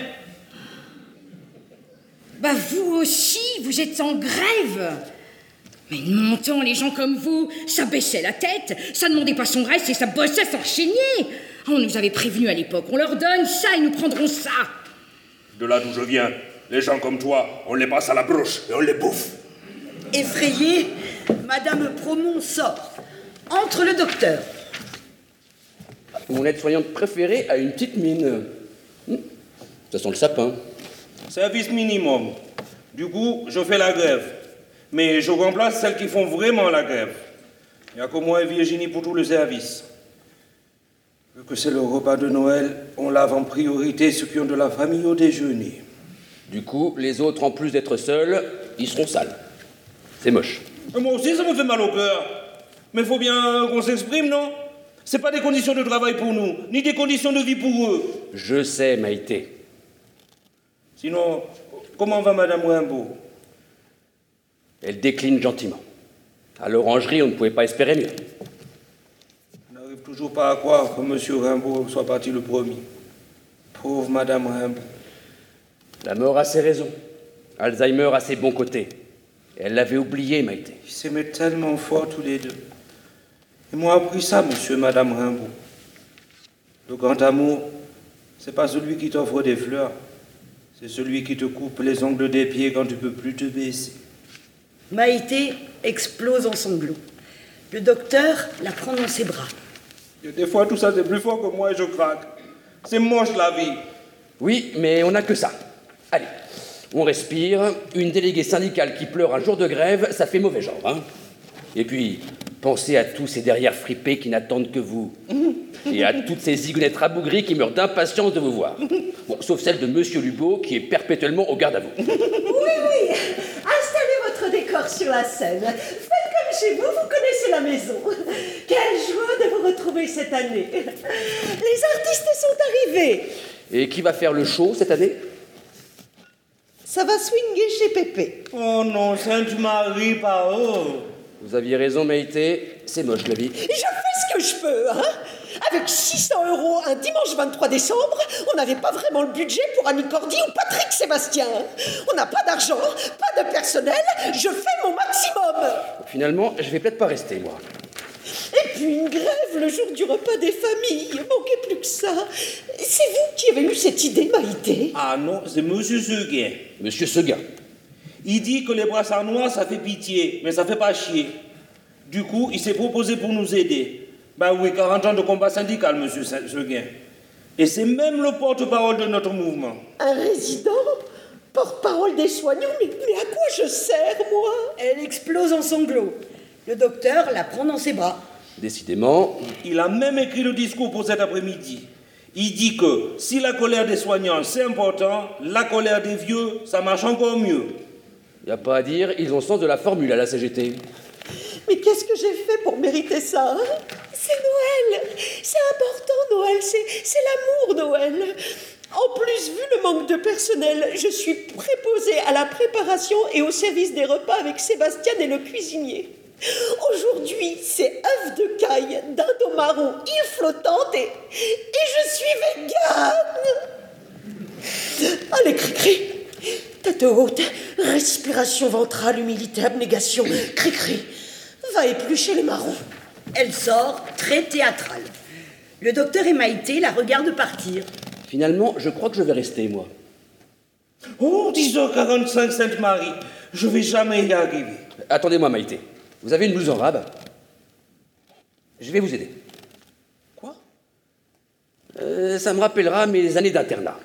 F: Bah, vous aussi, vous êtes en grève. Mais mon temps, les gens comme vous, ça baissait la tête, ça demandait pas son reste et ça bossait s'enchaîner. On nous avait prévenu à l'époque, on leur donne ça et nous prendrons ça.
O: De là d'où je viens, les gens comme toi, on les passe à la broche et on les bouffe.
B: Effrayée, Madame Promont sort. Entre le docteur.
E: Mon aide-soignante préférée a une petite mine. Hum, Ça sent le sapin.
G: Service minimum. Du coup, je fais la grève. Mais je remplace celles qui font vraiment la grève. Il n'y a que moi et Virginie pour tout le service. Vu que c'est le repas de Noël, on lave en priorité ceux qui ont de la famille au déjeuner.
E: Du coup, les autres, en plus d'être seuls, ils seront sales. C'est moche.
G: Et moi aussi, ça me fait mal au cœur. Mais faut bien qu'on s'exprime, non? C'est pas des conditions de travail pour nous, ni des conditions de vie pour eux.
E: Je sais, Maïté.
G: Sinon, comment va Madame Rimbaud?
E: Elle décline gentiment. À l'orangerie, on ne pouvait pas espérer mieux.
G: Toujours pas à croire que Monsieur Rimbaud soit parti le premier. Pauvre Madame Rimbaud.
E: La mort a ses raisons. Alzheimer a ses bons côtés. Elle l'avait oublié, Maïté.
G: Ils s'aimaient tellement fort tous les deux. Ils m'ont appris ça, monsieur et madame Rimbaud. Le grand amour, c'est pas celui qui t'offre des fleurs, c'est celui qui te coupe les ongles des pieds quand tu peux plus te baisser.
B: Maïté explose en sanglots. Le docteur la prend dans ses bras.
G: Des fois, tout ça, c'est plus fort que moi et je craque. C'est moche la vie.
E: Oui, mais on n'a que ça. Allez, on respire. Une déléguée syndicale qui pleure un jour de grève, ça fait mauvais genre. Hein Et puis, pensez à tous ces derrière fripés qui n'attendent que vous. Et à toutes ces zigounettes rabougries qui meurent d'impatience de vous voir. Bon, sauf celle de Monsieur Lubot qui est perpétuellement au garde à vous.
C: Oui, oui. Installez votre décor sur la scène. Faites chez vous, vous connaissez la maison. Quelle joie de vous retrouver cette année. Les artistes sont arrivés.
E: Et qui va faire le show cette année?
C: Ça va swinguer chez Pépé.
G: Oh non, Sainte Marie, pas eux.
E: Vous aviez raison, Maïté. C'est moche la vie.
C: Je fais ce que je peux, hein Avec 600 euros un dimanche 23 décembre, on n'avait pas vraiment le budget pour Annie Cordy ou Patrick Sébastien. On n'a pas d'argent, pas de personnel, je fais mon maximum.
E: Finalement, je vais peut-être pas rester, moi.
C: Et puis une grève le jour du repas des familles, manquait plus que ça. C'est vous qui avez eu cette idée, Maïté?
G: Ah non, c'est monsieur Seguin.
E: Monsieur Seguin.
G: Il dit que les brassards noirs, ça fait pitié, mais ça fait pas chier. Du coup, il s'est proposé pour nous aider. Ben oui, 40 ans de combat syndical, monsieur Seguin. Et c'est même le porte-parole de notre mouvement.
C: Un résident Porte-parole des soignants mais, mais à quoi je sers, moi?
B: Elle explose en sanglots. Le docteur la prend dans ses bras.
E: Décidément.
G: Il a même écrit le discours pour cet après-midi. Il dit que si la colère des soignants, c'est important, la colère des vieux, ça marche encore mieux.
E: Y a pas à dire, ils ont le sens de la formule à la CGT.
C: Mais qu'est-ce que j'ai fait pour mériter ça hein? C'est Noël. C'est important, Noël. C'est l'amour, Noël. En plus, vu le manque de personnel, je suis préposée à la préparation et au service des repas avec Sébastien et le cuisinier. Aujourd'hui, c'est œufs de caille, dinde au marron, île flottante et, et je suis végane. Allez, cri-cri Tête haute, respiration ventrale, humilité, abnégation, cri-cri. Va éplucher les marrons.
B: Elle sort, très théâtrale. Le docteur et Maïté la regardent partir.
E: Finalement, je crois que je vais rester, moi.
G: Oh, 10h45, Sainte-Marie. Je vais jamais y arriver.
E: Attendez-moi, Maïté. Vous avez une blouse en rab Je vais vous aider.
G: Quoi?
E: Euh, Ça me rappellera mes années d'internat.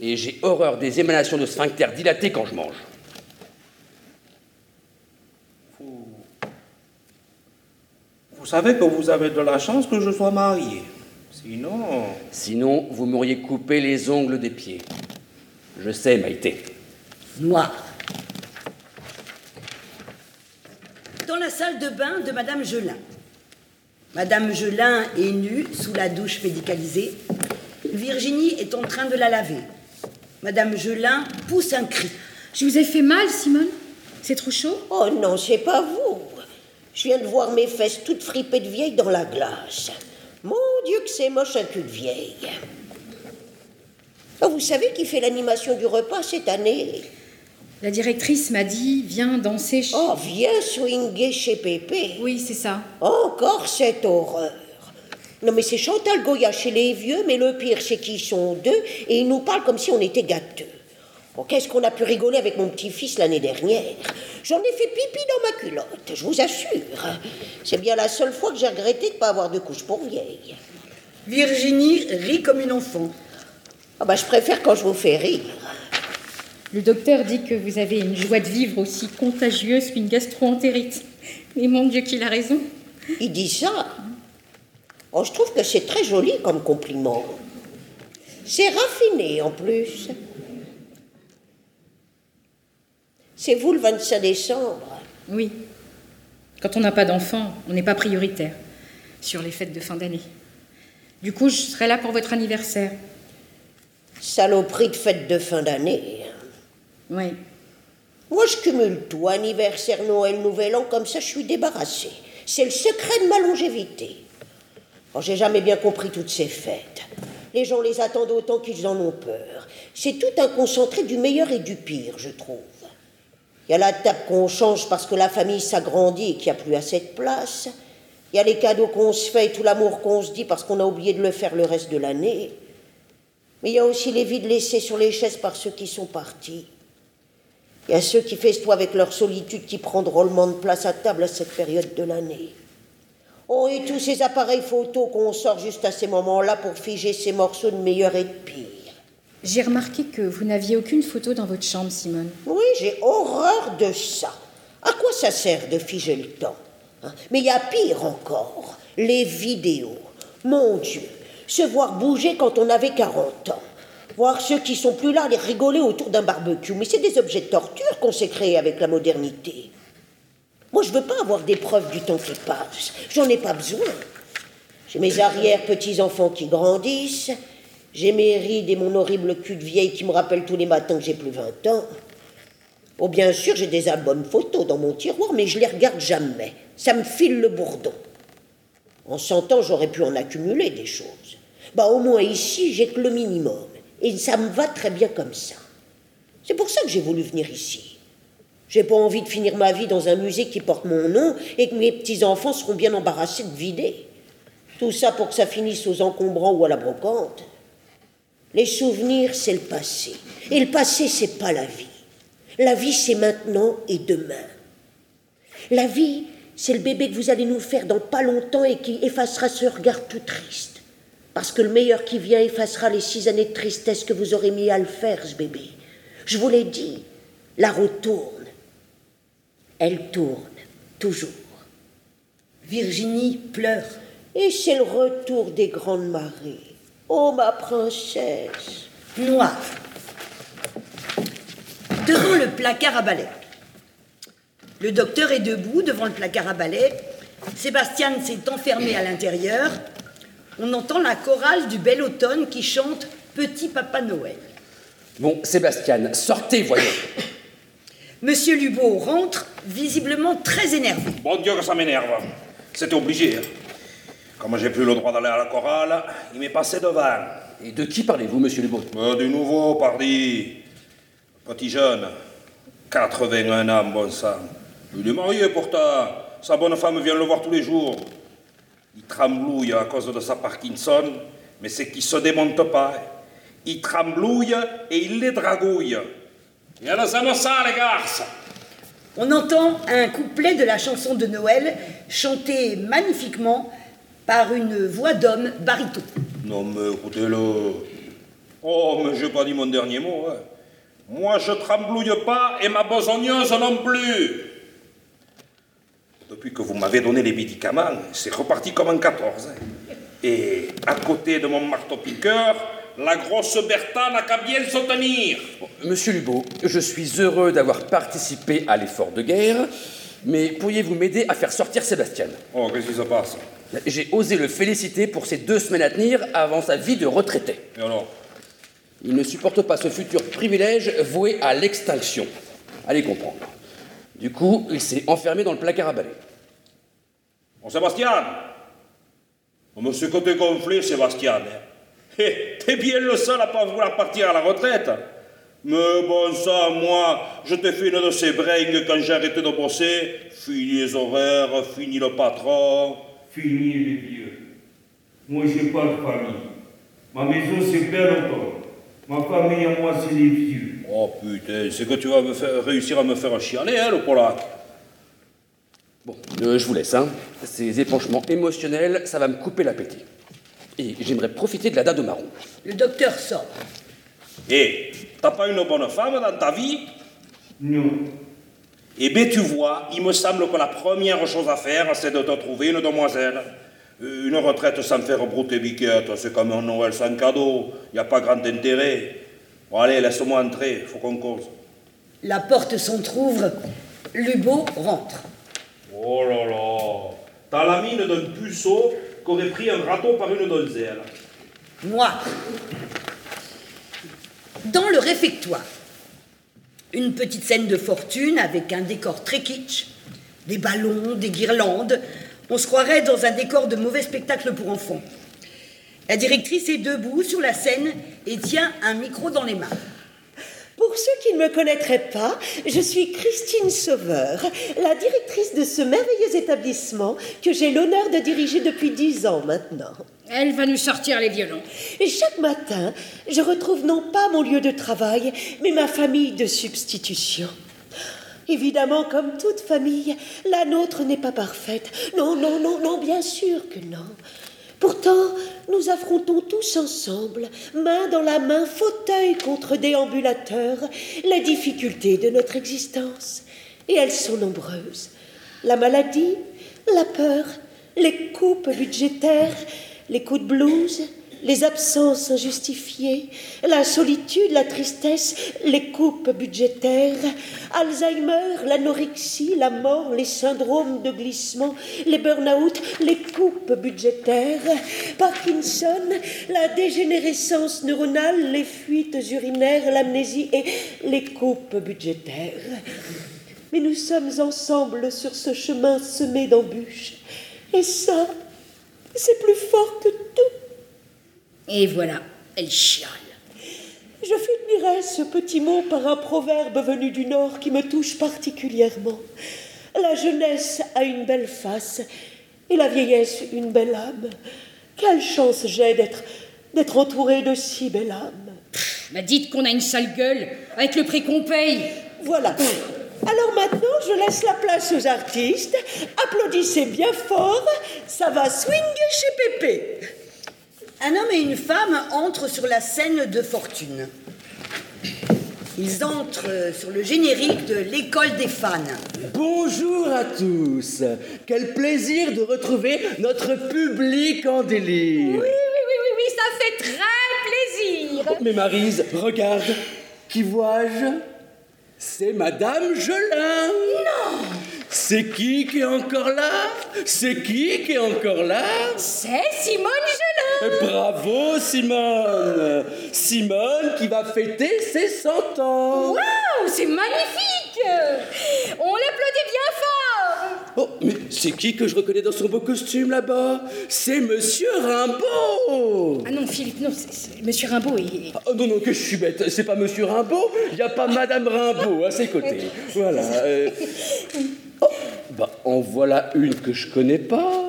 E: Et j'ai horreur des émanations de sphincter dilatées quand je mange.
G: Vous savez que vous avez de la chance que je sois marié. Sinon.
E: Sinon, vous m'auriez coupé les ongles des pieds. Je sais, Maïté.
B: Noir. Dans la salle de bain de Madame Gelin. Madame Gelin est nue sous la douche médicalisée. Virginie est en train de la laver. Madame Gelin pousse un cri.
F: Je vous ai fait mal, Simone? C'est trop chaud?
C: Oh non, c'est pas vous. Je viens de voir mes fesses toutes fripées de vieille dans la glace. Mon Dieu que c'est moche un cul de vieille. Oh, vous savez qui fait l'animation du repas cette année?
F: La directrice m'a dit Viens danser chez.
C: Oh, viens swinguer chez Pépé.
F: Oui, c'est ça.
C: Encore cette horreur. Non, mais c'est Chantal Goya chez les vieux, mais le pire, c'est qu'ils sont deux et ils nous parlent comme si on était gâteux. Oh, Qu'est-ce qu'on a pu rigoler avec mon petit-fils l'année dernière? J'en ai fait pipi dans ma culotte, je vous assure. C'est bien la seule fois que j'ai regretté de ne pas avoir de couche pour vieille.
B: Virginie rit comme une enfant.
C: Ah bah, je préfère quand je vous fais rire.
F: Le docteur dit que vous avez une joie de vivre aussi contagieuse qu'une gastro-entérite. Mais mon Dieu qu'il a raison.
C: Il dit ça Oh, je trouve que c'est très joli comme compliment. C'est raffiné en plus. C'est vous le 25 décembre
F: Oui. Quand on n'a pas d'enfant, on n'est pas prioritaire sur les fêtes de fin d'année. Du coup, je serai là pour votre anniversaire.
C: Saloperie de fête de fin d'année.
F: Oui.
C: Moi, je cumule tout, anniversaire, Noël, Nouvel An, comme ça, je suis débarrassée. C'est le secret de ma longévité. Oh, J'ai jamais bien compris toutes ces fêtes. Les gens les attendent autant qu'ils en ont peur. C'est tout un concentré du meilleur et du pire, je trouve. Il y a la table qu'on change parce que la famille s'agrandit et qu'il n'y a plus assez de place. Il y a les cadeaux qu'on se fait et tout l'amour qu'on se dit parce qu'on a oublié de le faire le reste de l'année. Mais il y a aussi les vides laissés sur les chaises par ceux qui sont partis. Il y a ceux qui festoient avec leur solitude qui prend drôlement de place à table à cette période de l'année. Oh, et tous ces appareils photos qu'on sort juste à ces moments-là pour figer ces morceaux de meilleur et de pire.
F: J'ai remarqué que vous n'aviez aucune photo dans votre chambre, Simone.
C: Oui, j'ai horreur de ça. À quoi ça sert de figer le temps hein? Mais il y a pire encore, les vidéos. Mon Dieu, se voir bouger quand on avait 40 ans. Voir ceux qui sont plus là les rigoler autour d'un barbecue. Mais c'est des objets de torture qu'on s'est créés avec la modernité. Moi, je veux pas avoir des preuves du temps qui passe. J'en ai pas besoin. J'ai mes arrière-petits-enfants qui grandissent. J'ai mes rides et mon horrible cul de vieille qui me rappellent tous les matins que j'ai plus 20 ans. Oh, bien sûr, j'ai des albums photos dans mon tiroir, mais je les regarde jamais. Ça me file le bourdon. En 100 ans, j'aurais pu en accumuler des choses. Bah, au moins ici, j'ai que le minimum. Et ça me va très bien comme ça. C'est pour ça que j'ai voulu venir ici. J'ai pas envie de finir ma vie dans un musée qui porte mon nom et que mes petits-enfants seront bien embarrassés de vider. Tout ça pour que ça finisse aux encombrants ou à la brocante. Les souvenirs, c'est le passé. Et le passé, c'est pas la vie. La vie, c'est maintenant et demain. La vie, c'est le bébé que vous allez nous faire dans pas longtemps et qui effacera ce regard tout triste. Parce que le meilleur qui vient effacera les six années de tristesse que vous aurez mis à le faire, ce bébé. Je vous l'ai dit, la roue tourne. Elle tourne, toujours.
B: Virginie pleure.
C: Et c'est le retour des grandes marées. Oh, ma princesse.
B: Noir. Devant le placard à balai. Le docteur est debout devant le placard à balai. Sébastien s'est enfermé à l'intérieur. On entend la chorale du bel automne qui chante Petit Papa Noël.
E: Bon, Sébastien, sortez, voyons.
B: Monsieur Lubot rentre, visiblement très énervé.
M: Bon Dieu que ça m'énerve. C'était obligé. hein. Comme j'ai plus le droit d'aller à la chorale, il m'est passé devant.
E: Et de qui parlez-vous, monsieur Lebot
M: Euh, du nouveau, pardi. Petit jeune. 81 ans, bon sang. Il est marié pourtant. Sa bonne femme vient le voir tous les jours. Il tremblouille à cause de sa Parkinson, mais c'est qu'il se démonte pas. Il tremblouille et il les dragouille. Et alors, ça ça, les garces
B: On entend un couplet de la chanson de Noël chanté magnifiquement par une voix d'homme baryton.
M: Non, mais écoutez-le. Oh, mais j'ai pas dit mon dernier mot. hein. Moi, je tremblouille pas et ma besogneuse non plus. Depuis que vous m'avez donné les médicaments, c'est reparti comme en 14. hein. Et à côté de mon marteau-piqueur, la grosse Bertha n'a qu'à bien se tenir.
E: Monsieur Lubot, je suis heureux d'avoir participé à l'effort de guerre,
P: Mais pourriez-vous m'aider à faire sortir Sébastien?
G: Oh, qu'est-ce qui se passe?
P: J'ai osé le féliciter pour ses deux semaines à tenir avant sa vie de retraité.
G: Et alors?
P: Il ne supporte pas ce futur privilège voué à l'extinction. Allez comprendre. Du coup, il s'est enfermé dans le placard à balai.
G: Bon, Sébastien Oh, Monsieur Côté gonflé, Sébastien. Hé, T'es bien le seul à pas vouloir partir à la retraite. Mais bon, ça, moi, je t'ai fait une de ces bringues quand j'ai arrêté de bosser. Fini les horaires, fini le patron.
Q: Fini les vieux. Moi, j'ai pas de famille. Ma maison, c'est Berlton. Ma famille à moi, c'est les vieux.
G: Oh putain, c'est que tu vas me faire, réussir à me faire chialer, hein, le Polac
P: Bon, euh, je vous laisse, hein. Ces épanchements émotionnels, ça va me couper l'appétit. Et j'aimerais profiter de la date de marron.
B: Le docteur sort.
G: Hé, t'as pas une bonne femme dans ta vie?
Q: Non.
G: Eh bien, tu vois, il me semble que la première chose à faire, c'est de te trouver une demoiselle. Euh, Une retraite sans faire brouter biquette, c'est comme un Noël sans cadeau. Il n'y a pas grand intérêt. Bon, allez, laisse-moi entrer, faut qu'on cause.
B: La porte s'entr'ouvre. Lubot rentre.
G: Oh là là T'as la mine d'un puceau qu'aurait pris un râteau par une donzelle.
B: Moi. Dans le réfectoire, une petite scène de fortune avec un décor très kitsch, des ballons, des guirlandes. On se croirait dans un décor de mauvais spectacle pour enfants. La directrice est debout sur la scène et tient un micro dans les mains.
C: Pour ceux qui ne me connaîtraient pas, je suis Christine Sauveur, la directrice de ce merveilleux établissement que j'ai l'honneur de diriger depuis dix ans maintenant.
F: Elle va nous sortir les violons.
C: Et chaque matin, je retrouve non pas mon lieu de travail, mais ma famille de substitution. Évidemment, comme toute famille, la nôtre n'est pas parfaite. Non, non, non, non, bien sûr que non. Pourtant, nous affrontons tous ensemble, main dans la main, fauteuil contre déambulateur, les difficultés de notre existence. Et elles sont nombreuses. La maladie, la peur, les coupes budgétaires, les coups de blues, les absences injustifiées, la solitude, la tristesse, les coupes budgétaires, Alzheimer, l'anorexie, la mort, les syndromes de glissement, les burn-out, les coupes budgétaires, Parkinson, la dégénérescence neuronale, les fuites urinaires, l'amnésie et les coupes budgétaires. Mais nous sommes ensemble sur ce chemin semé d'embûches. Et ça, c'est plus fort que tout.
R: Et voilà, elle chiale.
C: Je finirai ce petit mot par un proverbe venu du Nord qui me touche particulièrement. La jeunesse a une belle face et la vieillesse une belle âme. Quelle chance j'ai d'être d'être entourée de si belles âmes.
F: Bah dites qu'on a une sale gueule avec le prix qu'on paye.
C: Voilà. Alors maintenant, je laisse la place aux artistes. Applaudissez bien fort. Ça va swinguer chez Pépé.
B: Un homme et une femme entrent sur la scène de fortune. Ils entrent sur le générique de l'école des fans.
E: Bonjour à tous. Quel plaisir de retrouver notre public en délire.
F: Oui, oui, oui, oui, oui, ça fait très plaisir.
E: Mais Marise, regarde. Qui vois-je? C'est Madame Gelin.
F: Non
E: C'est qui qui est encore là? C'est qui qui est encore là?
F: C'est Simone Gelin.
E: Bravo Simone. Simone qui va fêter ses 100 ans.
F: Waouh, c'est magnifique. On l'applaudit bien fort.
E: Oh, mais c'est qui que je reconnais dans son beau costume là-bas? C'est Monsieur Rimbaud.
F: Ah non, Philippe, non, c'est- c'est- Monsieur Rimbaud est...
E: Oh non, non, que je suis bête, c'est pas Monsieur Rimbaud, il n'y a pas Madame Rimbaud à ses côtés. Voilà. euh. Oh, bah, en voilà une que je connais pas.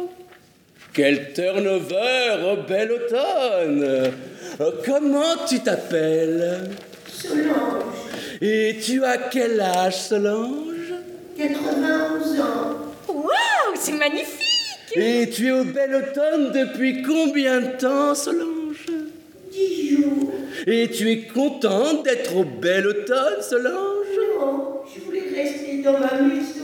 E: Quel turnover, oh, bel automne Euh, Comment tu t'appelles?
S: Solange,
E: Et tu as quel âge, Solange?
S: 91 ans.
F: Waouh, c'est magnifique
E: Et tu es au bel automne depuis combien de temps, Solange?
S: 10 jours.
E: Et tu es contente d'être au bel automne, Solange?
S: Non, je voulais rester dans ma maison.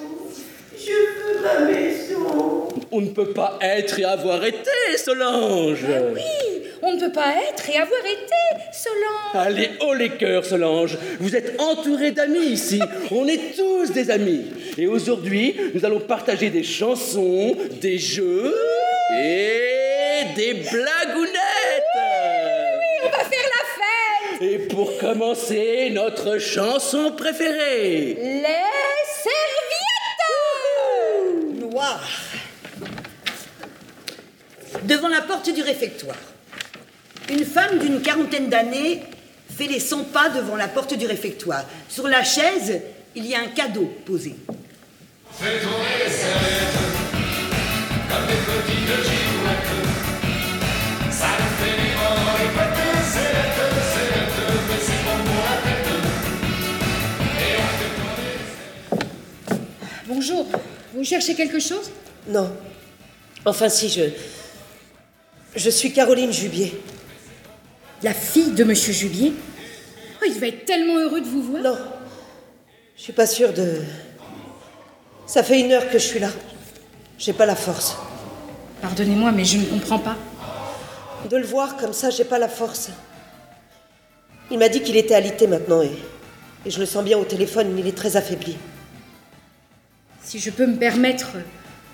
S: Je veux ma maison.
E: On ne peut pas être et avoir été, Solange
F: Oui, on ne peut pas être et avoir été, Solange
E: Allez, haut les cœurs, Solange Vous êtes entourée d'amis ici On est tous des amis Et aujourd'hui, nous allons partager des chansons, des jeux et des blagounettes.
F: On va faire la fête
E: Et pour commencer, notre chanson préférée.
F: Les
B: Devant la porte du réfectoire, une femme d'une quarantaine d'années fait les 100 pas devant la porte du réfectoire. Sur la chaise, il y a un cadeau posé.
F: Bonjour, vous cherchez quelque chose?
C: Non. Enfin, si, je. Je suis Caroline Jubier.
F: La fille de Monsieur Jubier? Oh, il devait être tellement heureux de vous voir.
C: Non. Je suis pas sûre de. Ça fait une heure que je suis là. J'ai pas la force.
F: Pardonnez-moi, mais je ne comprends pas.
C: De le voir comme ça, j'ai pas la force. Il m'a dit qu'il était alité maintenant et, et je le sens bien au téléphone, il est très affaibli.
F: Si je peux me permettre,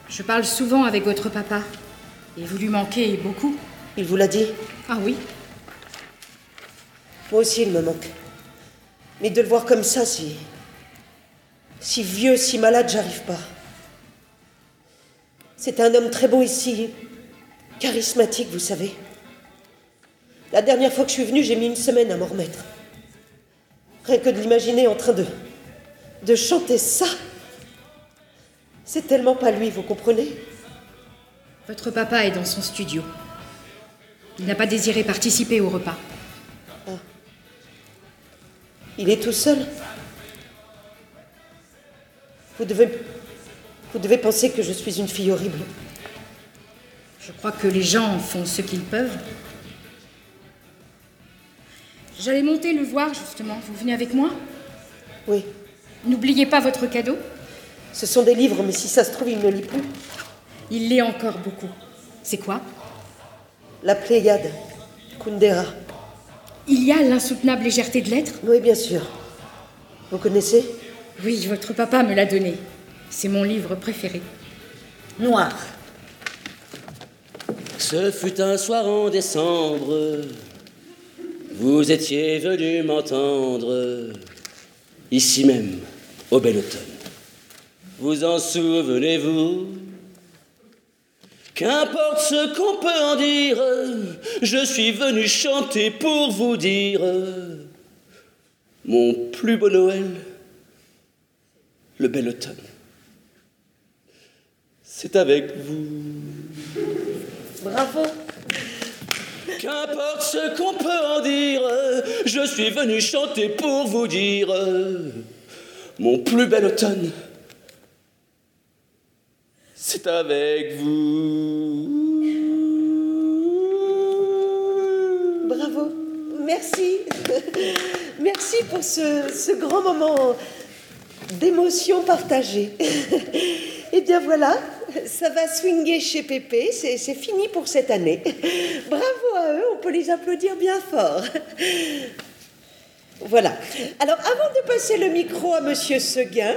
F: je parle souvent avec votre papa. Et vous lui manquez beaucoup.
C: Il vous l'a dit
F: Ah oui
C: Moi aussi, il me manque. Mais de le voir comme ça, si. si vieux, si malade, j'arrive pas. C'est un homme très beau ici, charismatique, vous savez. La dernière fois que je suis venue, j'ai mis une semaine à m'en remettre. Rien que de l'imaginer en train de. de chanter ça. C'est tellement pas lui, vous comprenez?
F: Votre papa est dans son studio. Il n'a pas désiré participer au repas.
C: Il est tout seul. Vous devez. Vous devez penser que je suis une fille horrible.
F: Je crois que les gens font ce qu'ils peuvent. J'allais monter le voir, justement. Vous venez avec moi?
C: Oui.
F: N'oubliez pas votre cadeau.
C: Ce sont des livres, mais si ça se trouve, il ne lit plus.
F: Il lit encore beaucoup. C'est quoi?
C: La Pléiade, Kundera.
F: Il y a l'insoutenable légèreté de l'être?
C: Oui, bien sûr. Vous connaissez?
F: Oui, votre papa me l'a donné. C'est mon livre préféré.
B: Noir.
E: Ce fut un soir en décembre. Vous étiez venu m'entendre. Ici même, au bel automne. Vous en souvenez-vous? Qu'importe ce qu'on peut en dire, je suis venu chanter pour vous dire mon plus beau Noël, le bel automne. C'est avec vous.
C: Bravo.
E: Qu'importe ce qu'on peut en dire, je suis venu chanter pour vous dire mon plus bel automne. C'est avec vous.
C: Bravo. Merci. Merci pour ce, grand moment d'émotion partagée. Eh bien voilà, ça va swinguer chez Pépé, c'est fini pour cette année. Bravo à eux, on peut les applaudir bien fort. Voilà. Alors avant de passer le micro à Monsieur Seguin,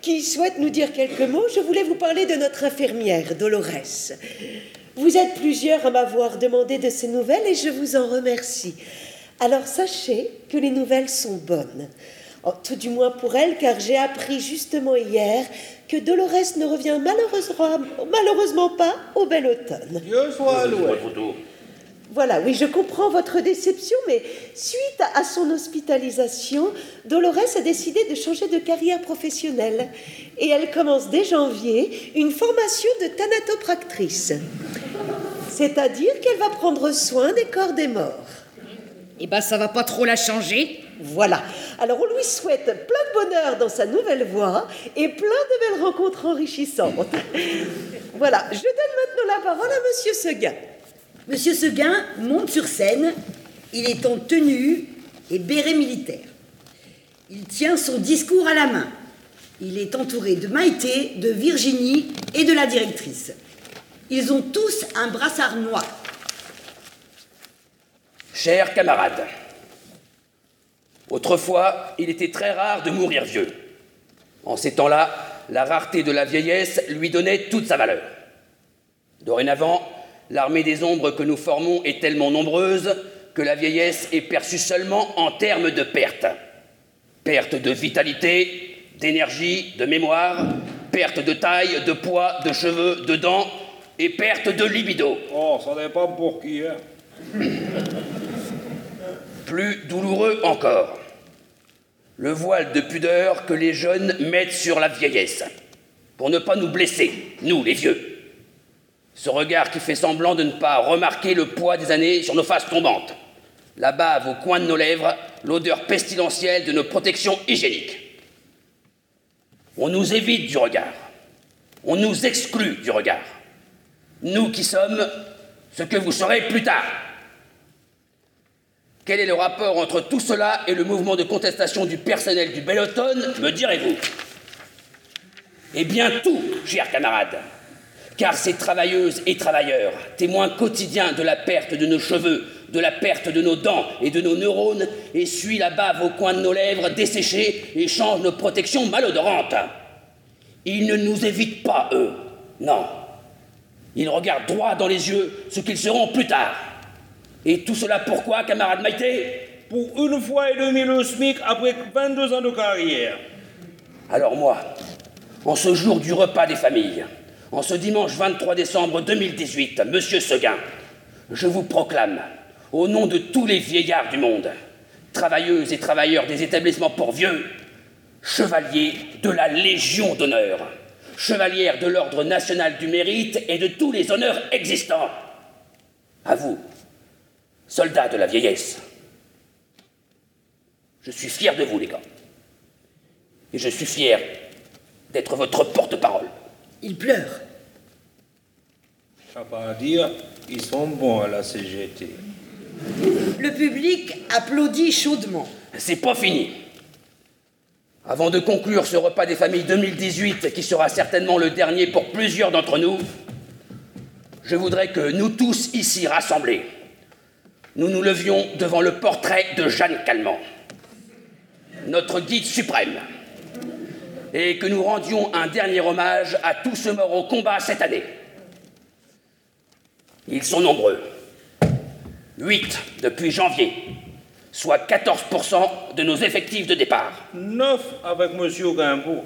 C: qui souhaite nous dire quelques mots, je voulais vous parler de notre infirmière, Dolores. Vous êtes plusieurs à m'avoir demandé de ces nouvelles et je vous en remercie. Alors sachez que les nouvelles sont bonnes. Oh, tout du moins pour elle, car j'ai appris justement hier que Dolores ne revient malheureusement, malheureusement pas au bel automne.
K: Dieu soit loué.
C: Voilà, oui, je comprends votre déception, mais suite à son hospitalisation, Dolores a décidé de changer de carrière professionnelle. Et elle commence dès janvier une formation de thanatopractrice. C'est-à-dire qu'elle va prendre soin des corps des morts.
F: Eh ben, ça va pas trop la changer.
C: Voilà. Alors on lui souhaite plein de bonheur dans sa nouvelle voie et plein de belles rencontres enrichissantes. Voilà, je donne maintenant la parole à Monsieur Seguin.
B: Monsieur Seguin monte sur scène. Il est en tenue et béret militaire. Il tient son discours à la main. Il est entouré de Maïté, de Virginie et de la directrice. Ils ont tous un brassard noir.
E: Chers camarades, autrefois, il était très rare de mourir vieux. En ces temps-là, la rareté de la vieillesse lui donnait toute sa valeur. Dorénavant, l'armée des ombres que nous formons est tellement nombreuse que la vieillesse est perçue seulement en termes de perte. Perte de vitalité, d'énergie, de mémoire, perte de taille, de poids, de cheveux, de dents et perte de libido.
M: Oh, ça dépend pour qui, hein.
E: Plus douloureux encore, le voile de pudeur que les jeunes mettent sur la vieillesse, pour ne pas nous blesser, nous les vieux. Ce regard qui fait semblant de ne pas remarquer le poids des années sur nos faces tombantes, la bave au coin de nos lèvres, l'odeur pestilentielle de nos protections hygiéniques. On nous évite du regard, on nous exclut du regard. Nous qui sommes ce que vous serez plus tard. Quel est le rapport entre tout cela et le mouvement de contestation du personnel du Bel Automne, me direz-vous? Eh bien tout, chers camarades, car ces travailleuses et travailleurs, témoins quotidiens de la perte de nos cheveux, de la perte de nos dents et de nos neurones, essuient la bave au coin de nos lèvres desséchées et changent nos protections malodorantes. Ils ne nous évitent pas, eux, non. Ils regardent droit dans les yeux ce qu'ils seront plus tard. Et tout cela pourquoi, camarade Maïté?
G: Pour une fois et demie le SMIC après 22 ans de carrière.
E: Alors moi, en ce jour du repas des familles, en ce dimanche 23 décembre 2018, Monsieur Seguin, je vous proclame, au nom de tous les vieillards du monde, travailleuses et travailleurs des établissements pour vieux, chevalier de la Légion d'honneur, chevalière de l'Ordre national du mérite et de tous les honneurs existants. À vous, soldats de la vieillesse. Je suis fier de vous, les gars. Et je suis fier d'être votre porte-parole.
B: Il pleure.
M: À dire, ils sont bons à la CGT.
B: Le public applaudit chaudement.
E: C'est pas fini. Avant de conclure ce repas des familles 2018, qui sera certainement le dernier pour plusieurs d'entre nous, je voudrais que nous tous ici rassemblés, nous nous levions devant le portrait de Jeanne Calment, notre guide suprême, et que nous rendions un dernier hommage à tous ceux morts au combat cette année. Ils sont nombreux. Huit depuis janvier, soit 14% de nos effectifs de départ.
G: Neuf avec Monsieur Gimbaud.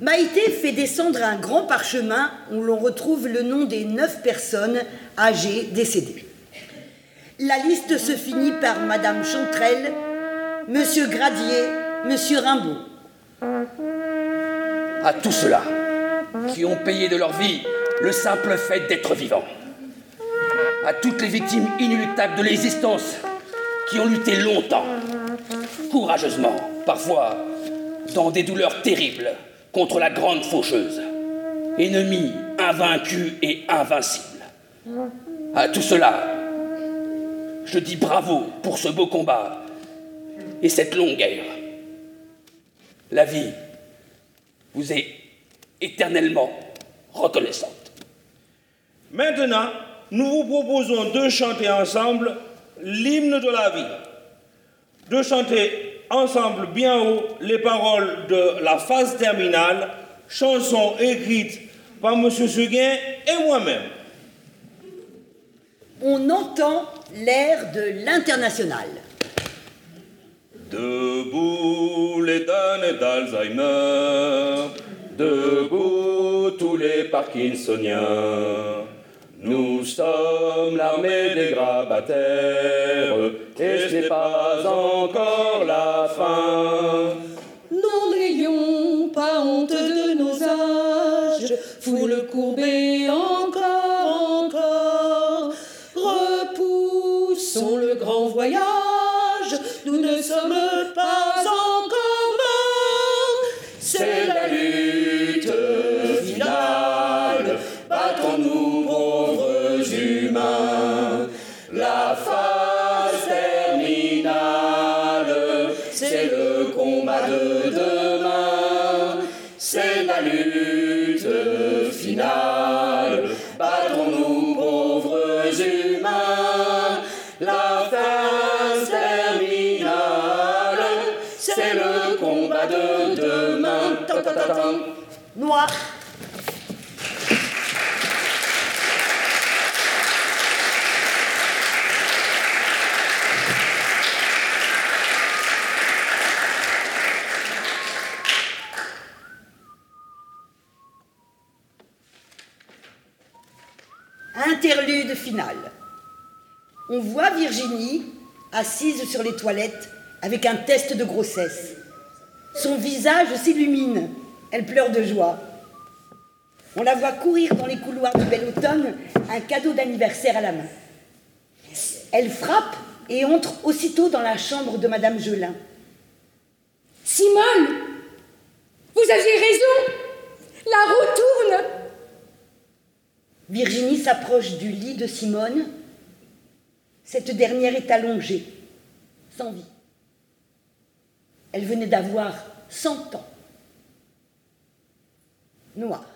B: Maïté fait descendre un grand parchemin où l'on retrouve le nom des neuf personnes âgées décédées. La liste se finit par Madame Chantrelle, Monsieur Gradier, Monsieur Rimbaud.
E: À tous ceux-là qui ont payé de leur vie le simple fait d'être vivants. À toutes les victimes inéluctables de l'existence qui ont lutté longtemps, courageusement, parfois dans des douleurs terribles, contre la grande faucheuse, ennemie invaincue et invincible. À tout cela, je dis bravo pour ce beau combat et cette longue guerre. La vie vous est éternellement reconnaissante.
G: Maintenant, nous vous proposons de chanter ensemble l'hymne de la vie. De chanter ensemble bien haut les paroles de la phase terminale, chanson écrite par M. Seguin et moi-même.
B: On entend l'air de l'international.
K: Debout les damnés d'Alzheimer, debout tous les Parkinsoniens. Nous sommes l'armée des grabataires, et ce n'est pas encore la fin.
L: Nous n'ayons pas honte de nos âges, foule courbée encore, nous
B: On voit Virginie assise sur les toilettes avec un test de grossesse. Son visage s'illumine. Elle pleure de joie. On la voit courir dans les couloirs du bel automne, un cadeau d'anniversaire à la main. Elle frappe et entre aussitôt dans la chambre de Madame Gelin.
F: Simone Vous aviez raison La roue tourne
B: Virginie s'approche du lit de Simone. Cette dernière est allongée, sans vie. Elle venait d'avoir 100 ans. Noir.